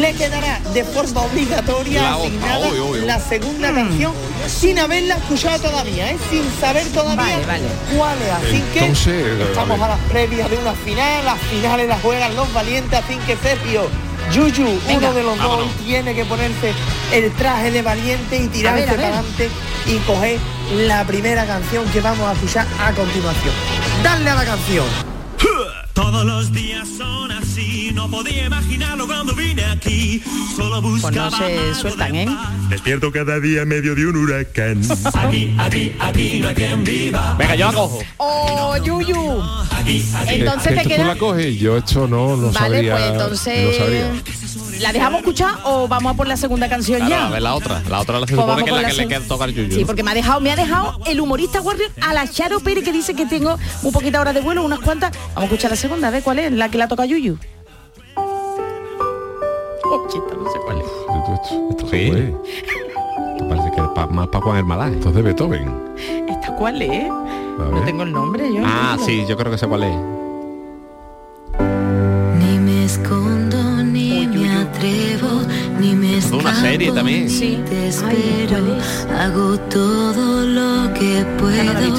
le quedará de forma obligatoria La otra. asignada la segunda canción sin haberla escuchado todavía, ¿eh? sin saber todavía Vale, vale. cuál es. Así Entonces, que estamos vale. a las previas de una final, las finales las juegan los valientes, así que Sergio, Yuyu, Venga. uno de los dos tiene que ponerse el traje de valiente y tirarse ver. para adelante y coger la primera canción que vamos a escuchar a continuación. Dale a la canción. Todos los días son así, no podía imaginarlo cuando vine aquí. Solo Pues buscaba no se sueltan, ¿eh? Despierto cada día en medio de un huracán. Aquí, aquí, aquí no hay quien viva. Venga, yo la cojo. Oh, Yuyu. Entonces Eh, te esto tú queda... la coges, yo esto no, no Vale, sabría. pues no entonces... sabría. ¿La dejamos escuchar o vamos a por la segunda canción Claro, ya? a ver la otra. La otra la se Pues supone que es la la que le queda tocar Yuyu. Sí, porque me ha dejado, me ha dejado el humorista Warrior a la Charo Pérez que dice que tengo un poquito horas de vuelo, unas cuantas. Vamos a escuchar la segunda, a ver cuál es, la que la toca Yuyu. Oh, chita, no sé cuál es. Esto, esto- esto Sí. cómo es. Esto Parece que es pa- más para Juan Hermalaje. Esto es de Beethoven. ¿Esta cuál es? No tengo el nombre yo. Ah, no sí, yo creo que sé cuál es. Atrevo, ni me Es de una serie también. Sí. te Ay, ¿cuál espero. es? Hago todo lo que puedo no yo.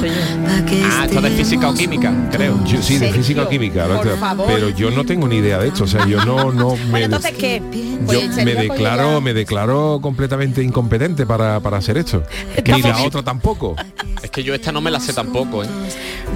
que Ah, esto de física o química, creo. Yo, sí, de física o química, por ¿verdad? favor. pero yo no tengo ni idea de esto, o sea, yo no, no Bueno, me, entonces qué? yo Pues, me Sergio, pues, declaro, ya- me declaro completamente incompetente para, para hacer esto. Ni la otra tampoco. Es que yo esta no me la sé tampoco, ¿eh?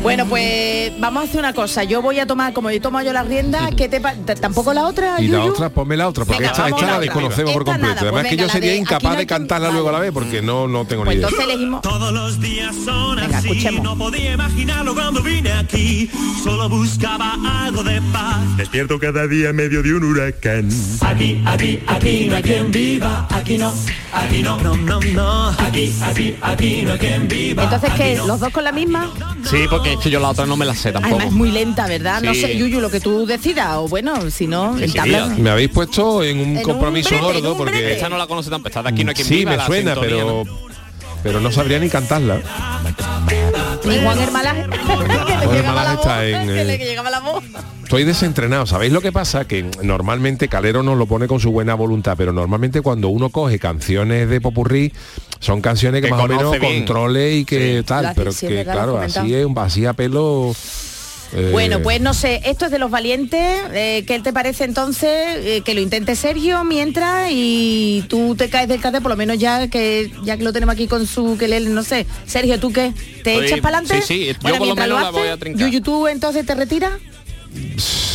Bueno, pues vamos a hacer una cosa. Yo voy a tomar, como yo tomo yo la rienda, ¿qué te tampoco la otra? Y la otra, ponme la otra, porque Venga, esta, esta la la desconocemos por completo. nada, Además pues que yo sería de incapaz no de cantarla luego a la vez, porque no, no tengo Pues ni idea. entonces elegimos. Todos los días son Venga, así, escuchemos. no podía imaginarlo cuando vine aquí. Solo buscaba algo de paz. Despierto cada día en medio de un huracán. Aquí, aquí, aquí no hay quien viva. Aquí no, aquí no, no, no, no. Aquí, aquí, aquí no hay quien viva. Entonces, ¿qué? ¿Los dos con la misma? Sí, porque es que yo la otra no me la sé tampoco. Además es muy lenta, ¿verdad? No Sí. sé, Yuyu, lo que tú decidas. O bueno, si no, Sí, sí, Me habéis puesto en un En un compromiso brete, en gordo un porque Esta no la conoce tan pesada. Aquí no hay quien sí viva, me suena, sintonía, pero ¿no? pero no sabría ni cantarla. Ni Juan Hermalaje. que le Juan llegaba la voz. está en, que le llegaba la voz. Estoy desentrenado. ¿Sabéis lo que pasa? Que normalmente Calero nos lo pone con su buena voluntad, pero normalmente cuando uno coge canciones de popurrí, son canciones que, Que más o menos bien. controle y que tal, pero que verdad, claro, así es un así a pelo. eh, Bueno, pues no sé, esto es de los valientes. eh, ¿Qué te parece entonces? Eh, que lo intente Sergio mientras y tú te caes del cate, por lo menos ya que ya que lo tenemos aquí con su que no sé. Sergio, ¿tú qué? ¿Te Oye, echas para adelante? sí, sí, yo por lo menos la voy a trincar. Yuyu, ¿tú entonces te retiras?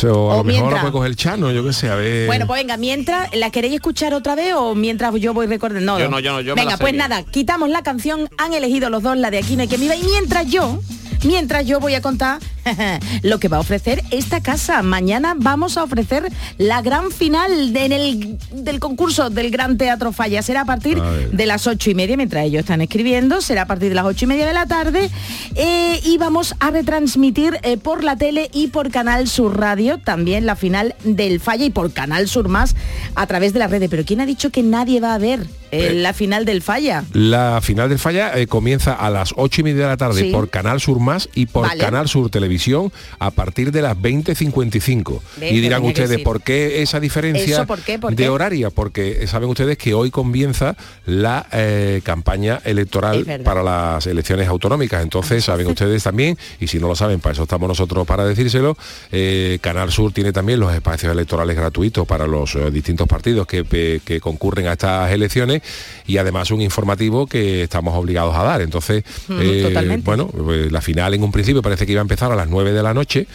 O a o lo mejor mientras. puede coger el Chano, yo qué sé, a ver. Bueno, pues venga, mientras, ¿la queréis escuchar otra vez o mientras yo voy recordando? Yo no, yo no, yo me Venga, la pues bien. nada, quitamos la canción, han elegido los dos la de Aquí no hay quien viva y mientras yo, mientras yo voy a contar lo que va a ofrecer esta casa. Mañana vamos a ofrecer la gran final de- en el, del concurso del Gran Teatro Falla. Será a partir A de las ocho y media, mientras ellos están escribiendo, será a partir de las ocho y media de la tarde eh, y vamos a retransmitir eh, por la tele y por Canal Sur Radio también la final del Falla y por Canal Sur Más a través de las redes. Pero ¿quién ha dicho que nadie va a ver eh, la final del Falla? La final del falla comienza a las ocho y media de la tarde Sí. por Canal Sur Más y por Vale. Canal Sur Televisión. Televisión a partir de las 20.55. Ve, Y dirán ustedes. ¿por qué esa diferencia ¿Eso por qué? ¿Por de qué? horaria? Porque saben ustedes que hoy comienza la eh, campaña electoral para las elecciones autonómicas. Entonces, saben ustedes también, y si no lo saben, para eso estamos nosotros para decírselo, eh, Canal Sur tiene también los espacios electorales gratuitos para los eh, distintos partidos que, concurren a estas elecciones y además un informativo que estamos obligados a dar. Entonces, Mm, bueno, pues, la final en un principio parece que iba a empezar a las 9 de la noche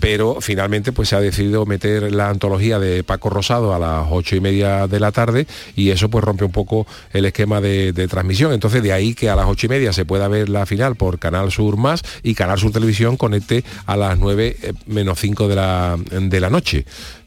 pero finalmente pues se ha decidido meter la antología de Paco Rosado a las ocho y media de la tarde y eso pues rompe un poco el esquema de, transmisión. Entonces de ahí que a las ocho y media se pueda ver la final por Canal Sur más y Canal Sur Televisión conecte a las 9 eh, menos 5 de la, de la noche.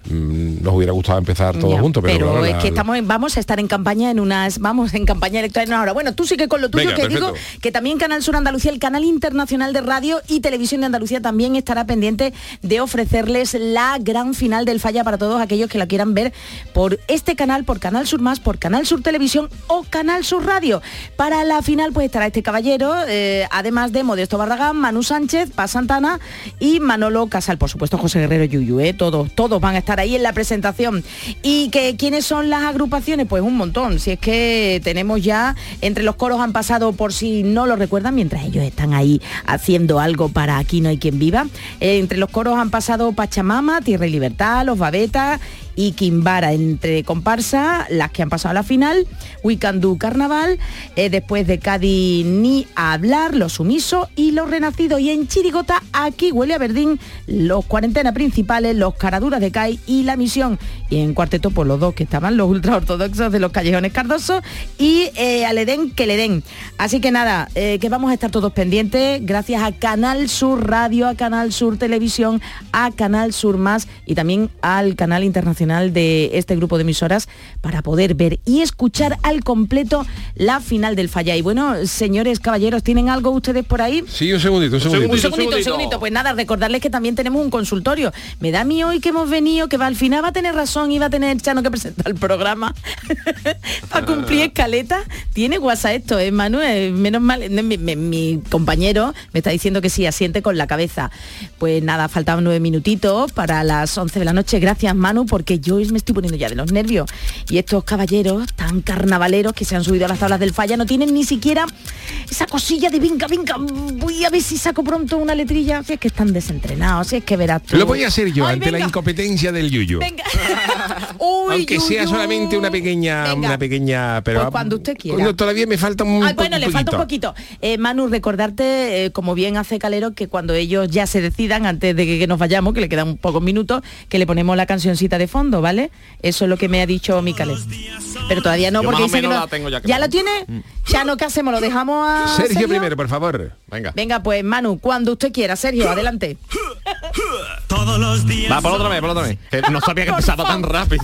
Mm, Nos hubiera gustado empezar todos Ya, juntos, pero, claro, es la- que estamos en- vamos a estar en campaña en unas vamos en campaña electoral en una hora. Bueno, tú sigue con lo tuyo Venga, que perfecto. digo que también Canal Sur Andalucía, el canal internacional de radio y televisión de Andalucía también estará pendiente de ofrecerles la gran final del Falla para todos aquellos que la quieran ver por este canal, por Canal Sur Más, por Canal Sur Televisión o Canal Sur Radio. Para la final pues estará este caballero, eh, además de Modesto Barragán, Manu Sánchez, Paz Santana y Manolo Casal, por supuesto José Guerrero Yuyu, eh, todos, todos van a estar ahí en la presentación. ¿Y que quiénes son las agrupaciones? Pues un montón. Si es que tenemos ya, entre los coros han pasado, por si no lo recuerdan, mientras ellos están ahí haciendo algo para Aquí no hay quien viva. eh, entre los coros han pasado Pachamama, Tierra y Libertad, Los Babetas y Quimbara entre comparsa, las que han pasado a la final, We Can Do Carnaval, eh, después de Cádiz ni hablar, Los Sumisos y Los Renacidos. Y en Chirigota, aquí huele a Verdín, los cuarentena principales, los Caraduras de CAI y La Misión. Y en cuarteto, por los dos que estaban, los ultraortodoxos de los Callejones Cardosos y eh, al Edén que le den. Así que nada, eh, que vamos a estar todos pendientes, gracias a Canal Sur Radio, a Canal Sur Televisión, a Canal Sur Más y también al canal internacional de este grupo de emisoras para poder ver y escuchar al completo la final del Falla. Y bueno, señores caballeros, ¿tienen algo ustedes por ahí? Sí, un segundito, un segundito. Un segundito, un segundito. Pues nada, recordarles que también tenemos un consultorio. Me da a mí hoy que hemos venido, que va al final va a tener razón y va a tener Chano que presentar el programa para cumplir escaleta. Tiene WhatsApp esto, ¿eh, Manuel? Menos mal, mi- mi compañero me está diciendo que sí, asiente con la cabeza. Pues nada, faltaban nueve minutitos para las 11 de la noche. Gracias, Manu, porque yo me estoy poniendo ya de los nervios. Y estos caballeros tan carnavaleros que se han subido a las tablas del falla no tienen ni siquiera esa cosilla de venga, venga, voy a ver si saco pronto una letrilla. Si es que están desentrenados, si es que verás tú. Lo voy a hacer yo Ay, ante la incompetencia del yuyo. Uy, Aunque sea yuyu. solamente una pequeña, Venga. una pequeña, pero Pues cuando usted quiera. Todavía me falta un, Ay, bueno, le falta un poquito. Eh, Manu, recordarte, eh, como bien hace Calero, que cuando ellos ya se decidan, antes de que, que nos vayamos, que le quedan pocos minutos, que le ponemos la cancioncita de fondo, ¿vale? Eso es lo que me ha dicho mi Calero. Pero todavía no, Yo porque más o dice que menos no- la tengo ya que ¿Ya lo tiene? Ya no, ¿qué hacemos? ¿Lo dejamos a Sergio, primero, por favor. Venga. Venga, pues Manu, cuando usted quiera, Sergio, adelante. Todos los días. Va, por otra vez, por otra vez. Que no sabía que empezaba tan rápido.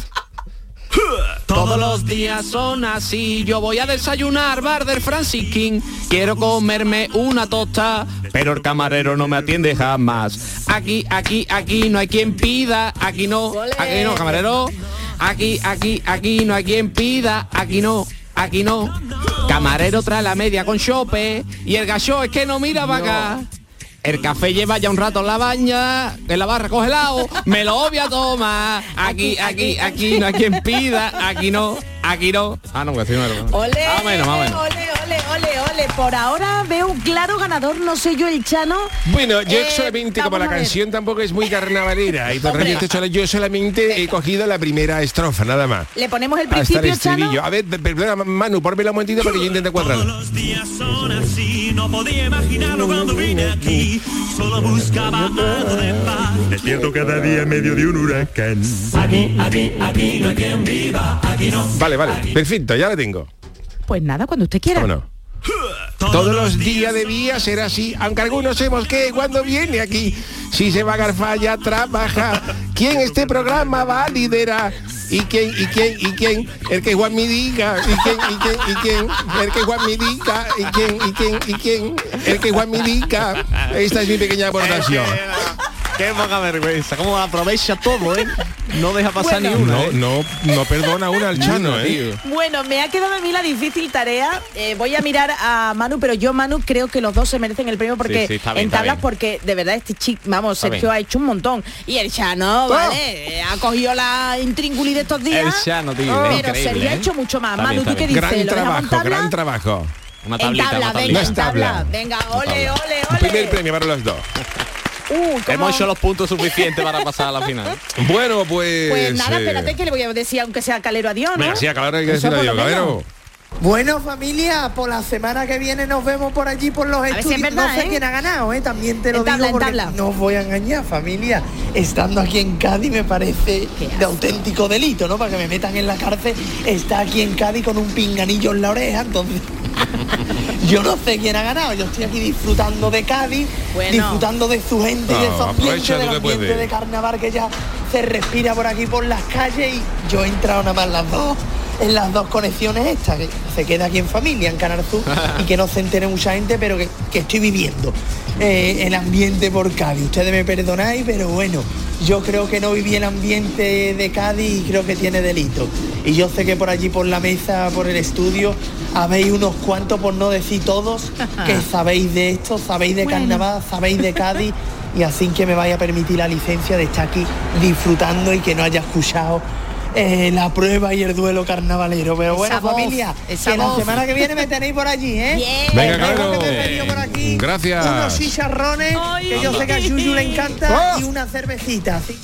Todos los días son así, yo voy a desayunar Barder Francis King, quiero comerme una tosta, pero el camarero no me atiende jamás. Aquí, aquí, aquí no hay quien pida, aquí no, aquí no, camarero. Aquí, aquí, aquí no hay quien pida, aquí no, aquí no. Camarero trae la media con chope y el gacho es que no mira para acá. El café lleva ya un rato en la baña, en la barra congelado, me lo voy a tomar. Aquí, aquí, aquí no hay quien pida, aquí no, aquí no. Ah, no, que sí, no era. Ole, o menos, más menos. ole, ole, ole, ole. Por ahora veo un claro ganador, no sé yo el Chano. Bueno, yo Eh, solamente, como la a canción tampoco es muy carnavalera, y yo solamente he cogido la primera estrofa, nada más. Le ponemos el Hasta el principio, Chano. A ver, perdona, Manu, ponme un momentito para que yo intente cuadrarlo. Los días son así, no podía imaginarlo cuando vine aquí. Solo buscaba algo de paz. Despierto cada día en medio de un huracán. Aquí, aquí, aquí no hay quien viva, aquí no. Vale, vale, perfecto, ya la tengo. Pues nada, cuando usted quiera. Vámonos. Todos los días debía ser así, aunque algunos sabemos que cuando viene aquí, si se va a Garfalla trabaja, ¿quién este programa va a liderar? ¿Y quién, y quién, y quién? El que Juan me diga, ¿y quién, y quién, y quién? El que Juan me diga, ¿y quién, y quién, y quién? El que Juan me diga. Esta es mi pequeña aportación. Qué poca vergüenza. Cómo aprovecha todo, ¿eh? No deja pasar Bueno. ni una. No, ¿eh? no, no perdona una al Chano, ¿eh? Bueno, me ha quedado a mí la difícil tarea. Eh, voy a mirar a Manu, pero yo, Manu, creo que los dos se merecen el premio porque Sí, sí, bien, en tablas, porque de verdad este chico, vamos, Está Sergio bien. ha hecho un montón. Y el Chano, ¿vale? Ha cogido la intríngulis de estos días. El Chano, tío, Pero increíble, Sergio ha ¿eh? hecho mucho más. Está Manu, bien, ¿tú qué dices? Gran ¿Lo dejamos en trabajo, gran trabajo. Una En tablita, tabla, una venga, tablita. en Una tabla. Venga, ole, ole, ole. primer premio para los dos. Uh. Hemos hecho los puntos suficientes para pasar a la final. Bueno, pues... Pues nada, eh, espérate que le voy a decir, aunque sea calero adiós, ¿no? Venga, sí, a Calero hay que decir adiós. Calero. Bueno familia, por la semana que viene nos vemos por allí por los ver si es estudios. verdad, no sé ¿eh? quién ha ganado, ¿eh? También te lo En tabla, digo en porque tabla. no os voy a engañar, familia. Estando aquí en Cádiz me parece de auténtico delito, ¿no? Para que me metan en la cárcel, está aquí en Cádiz con un pinganillo en la oreja, entonces. Yo no sé quién ha ganado, yo estoy aquí disfrutando de Cádiz, Bueno. disfrutando de su gente y de su ambiente, aprovecha del ambiente de carnaval que ya se respira por aquí por las calles y yo he entrado nada más en las dos en las dos conexiones estas, que se queda aquí en familia, en Canal Sur, y que no se entere mucha gente, pero que, que estoy viviendo eh, el ambiente por Cádiz. Ustedes me perdonáis, pero bueno, yo creo que no viví el ambiente de Cádiz y creo que tiene delito. Y yo sé que por allí, por la mesa, por el estudio, habéis unos cuantos, por no decir todos, que sabéis de esto, sabéis de Bueno. carnaval, sabéis de Cádiz y así que me vaya a permitir la licencia de estar aquí disfrutando y que no haya escuchado eh, la prueba y el duelo carnavalero. Pero bueno, Esa familia, que la voz. semana que viene me tenéis por allí, ¿eh? Venga, que por aquí Gracias. Unos chicharrones, Ay, que yo sé que a. Yuyu le encanta, Oh. y una cervecita. ¿sí?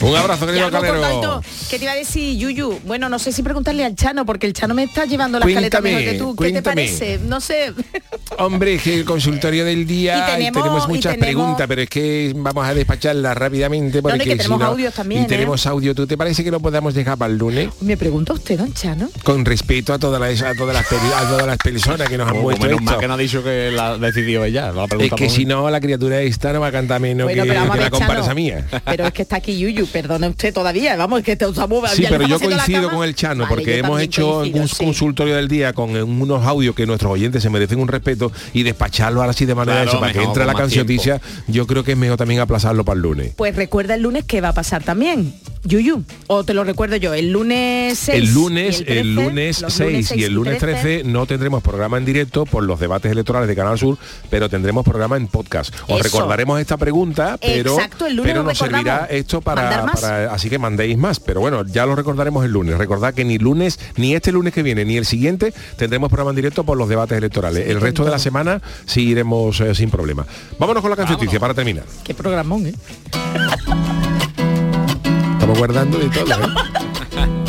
Un abrazo, Ya querido algo Calero. ¿Qué te iba a decir, Yuyu? Bueno, no sé si preguntarle al Chano, porque el Chano me está llevando la escaleta Cuéntame, mejor que tú. ¿Qué te parece? No sé. Hombre, es que el consultorio del día Y tenemos- y muchas tenemos- preguntas, pero es que vamos a despacharlas rápidamente porque no, y que si tenemos no- audios también, y ¿eh? tenemos audio. ¿Tú te parece que lo podamos dejar para el lunes? Me pregunta usted, don Chano. Con respeto a todas las a todas las, peri- a todas las personas que nos han Como puesto menos que no ha dicho que la decidió ella. La Es que si no, la criatura esta no va a cantar menos Bueno, que, pero vamos a que la comparsa mía. Pero es que está aquí Yuyu, perdone usted todavía. Vamos, es que te estamos Sí, pero yo coincido con el Chano, Vale, porque hemos hecho coincido, un sí. consultorio del día con eh, unos audios que nuestros oyentes se merecen un respeto y despacharlo ahora sí de manera Claro, eso, para que entre la cancioticia, yo creo que es mejor también aplazarlo para el lunes. Pues recuerda el lunes que va a pasar también. Yuyu, o te lo recuerdo yo, el lunes 6. El lunes, y el 13, el lunes los 6 y el lunes 13 no tendremos programa en directo por los debates electorales de Canal Sur, pero tendremos programa en podcast. Os Eso. recordaremos esta pregunta, pero, Exacto, el lunes pero nos servirá esto para, así que mandéis más. Pero bueno, ya lo recordaremos el lunes. Recordad que ni lunes, ni este lunes que viene, ni el siguiente tendremos programa en directo por los debates electorales. el resto de la semana sí iremos eh, sin problema. Vámonos con la cancioticia para terminar. Qué programón, ¿eh? Guardando y todo. ¿eh?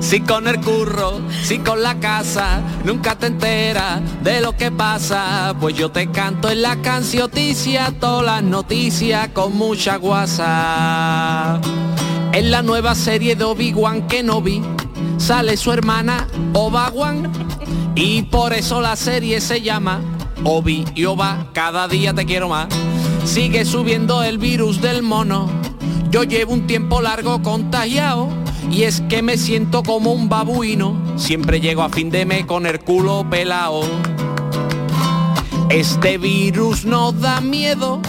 Si con el curro, si con la casa, nunca te enteras de lo que pasa. Pues yo te canto en la cancioticia, todas las noticias con mucha guasa. En la nueva serie de Obi-Wan Kenobi sale su hermana Oba-Wan y por eso la serie se llama Obi y Oba, cada día te quiero más. Sigue subiendo el virus del mono. Yo llevo un tiempo largo contagiado y es que me siento como un babuino. Siempre llego a fin de mes con el culo pelao. Este virus no da miedo.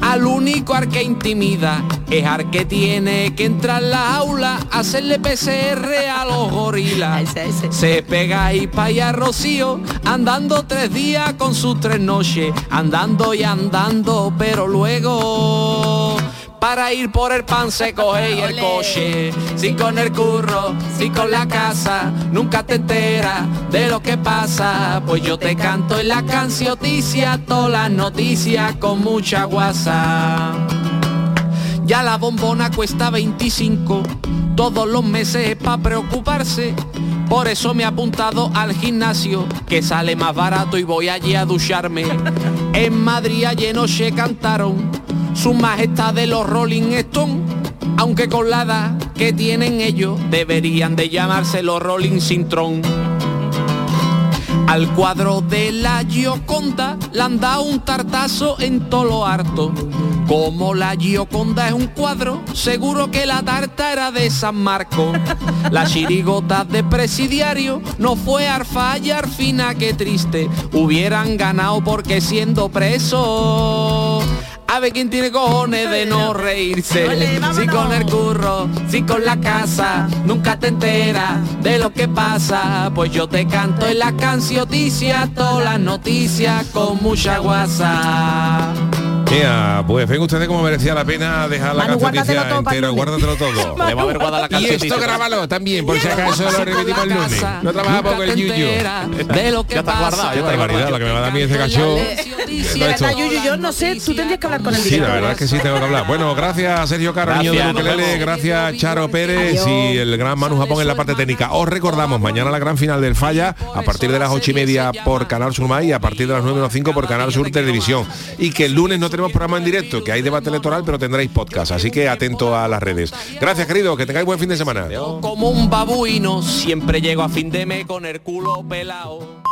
Al único ar que intimida es ar que tiene que entrar en la aula a hacerle PCR a los gorilas. Se pega ahí pa' allá Rocío, andando tres días con sus tres noches, andando y andando, pero luego para ir por el pan se coge y el coche. Si con el curro, si con la casa, nunca te enteras de lo que pasa. Pues yo te canto en la cancioticia, todas las noticias con mucha guasa. Ya la bombona cuesta 25, todos los meses es pa' preocuparse. Por eso me he apuntado al gimnasio, que sale más barato y voy allí a ducharme. En Madrid ayer noche cantaron su majestad de los Rolling Stones, aunque con la edad que tienen ellos deberían de llamarse los Rolling Sintron. Al cuadro de la Gioconda le han dado un tartazo en todo lo harto. Como la Gioconda es un cuadro, seguro que la tarta era de San Marco. La chirigota de presidiario no fue arfa y arfina, qué triste. Hubieran ganado porque siendo preso A ver quién tiene cojones de no reírse. Si con el curro, si con la casa, nunca te enteras de lo que pasa. Pues yo te canto en la cancioticia, todas las noticias con mucha guasa. Mira, pues ven ustedes como merecía la pena dejar la Manu, canción guárdatelo todo lunes. guárdatelo todo. Guardado la Y esto grábalo también, por si acaso lo repetimos el lunes. No trabaja poco el yuyu. de lo que Ya está guardado, ya está barbaridad lo que me va a dar a mí ese cacho. Sí, verdad, Yuyu, yo no sé, tú tendrías que hablar con el Sí, la verdad es que sí tengo que hablar. Bueno, gracias Sergio Caro, niño de Ukelele, gracias Charo Pérez y el gran Manu Japón en la parte técnica. Os recordamos, mañana la gran final del Falla, a partir de las ocho y media por Canal Sur Más y a partir de las 9 menos 5 por Canal Sur Televisión. Y que el lunes no programa en directo, que hay debate electoral, pero tendréis podcast, así que atento a las redes. Gracias, querido, que tengáis buen fin de semana. Como un babuino, siempre llego a fin de mes con el culo pelado.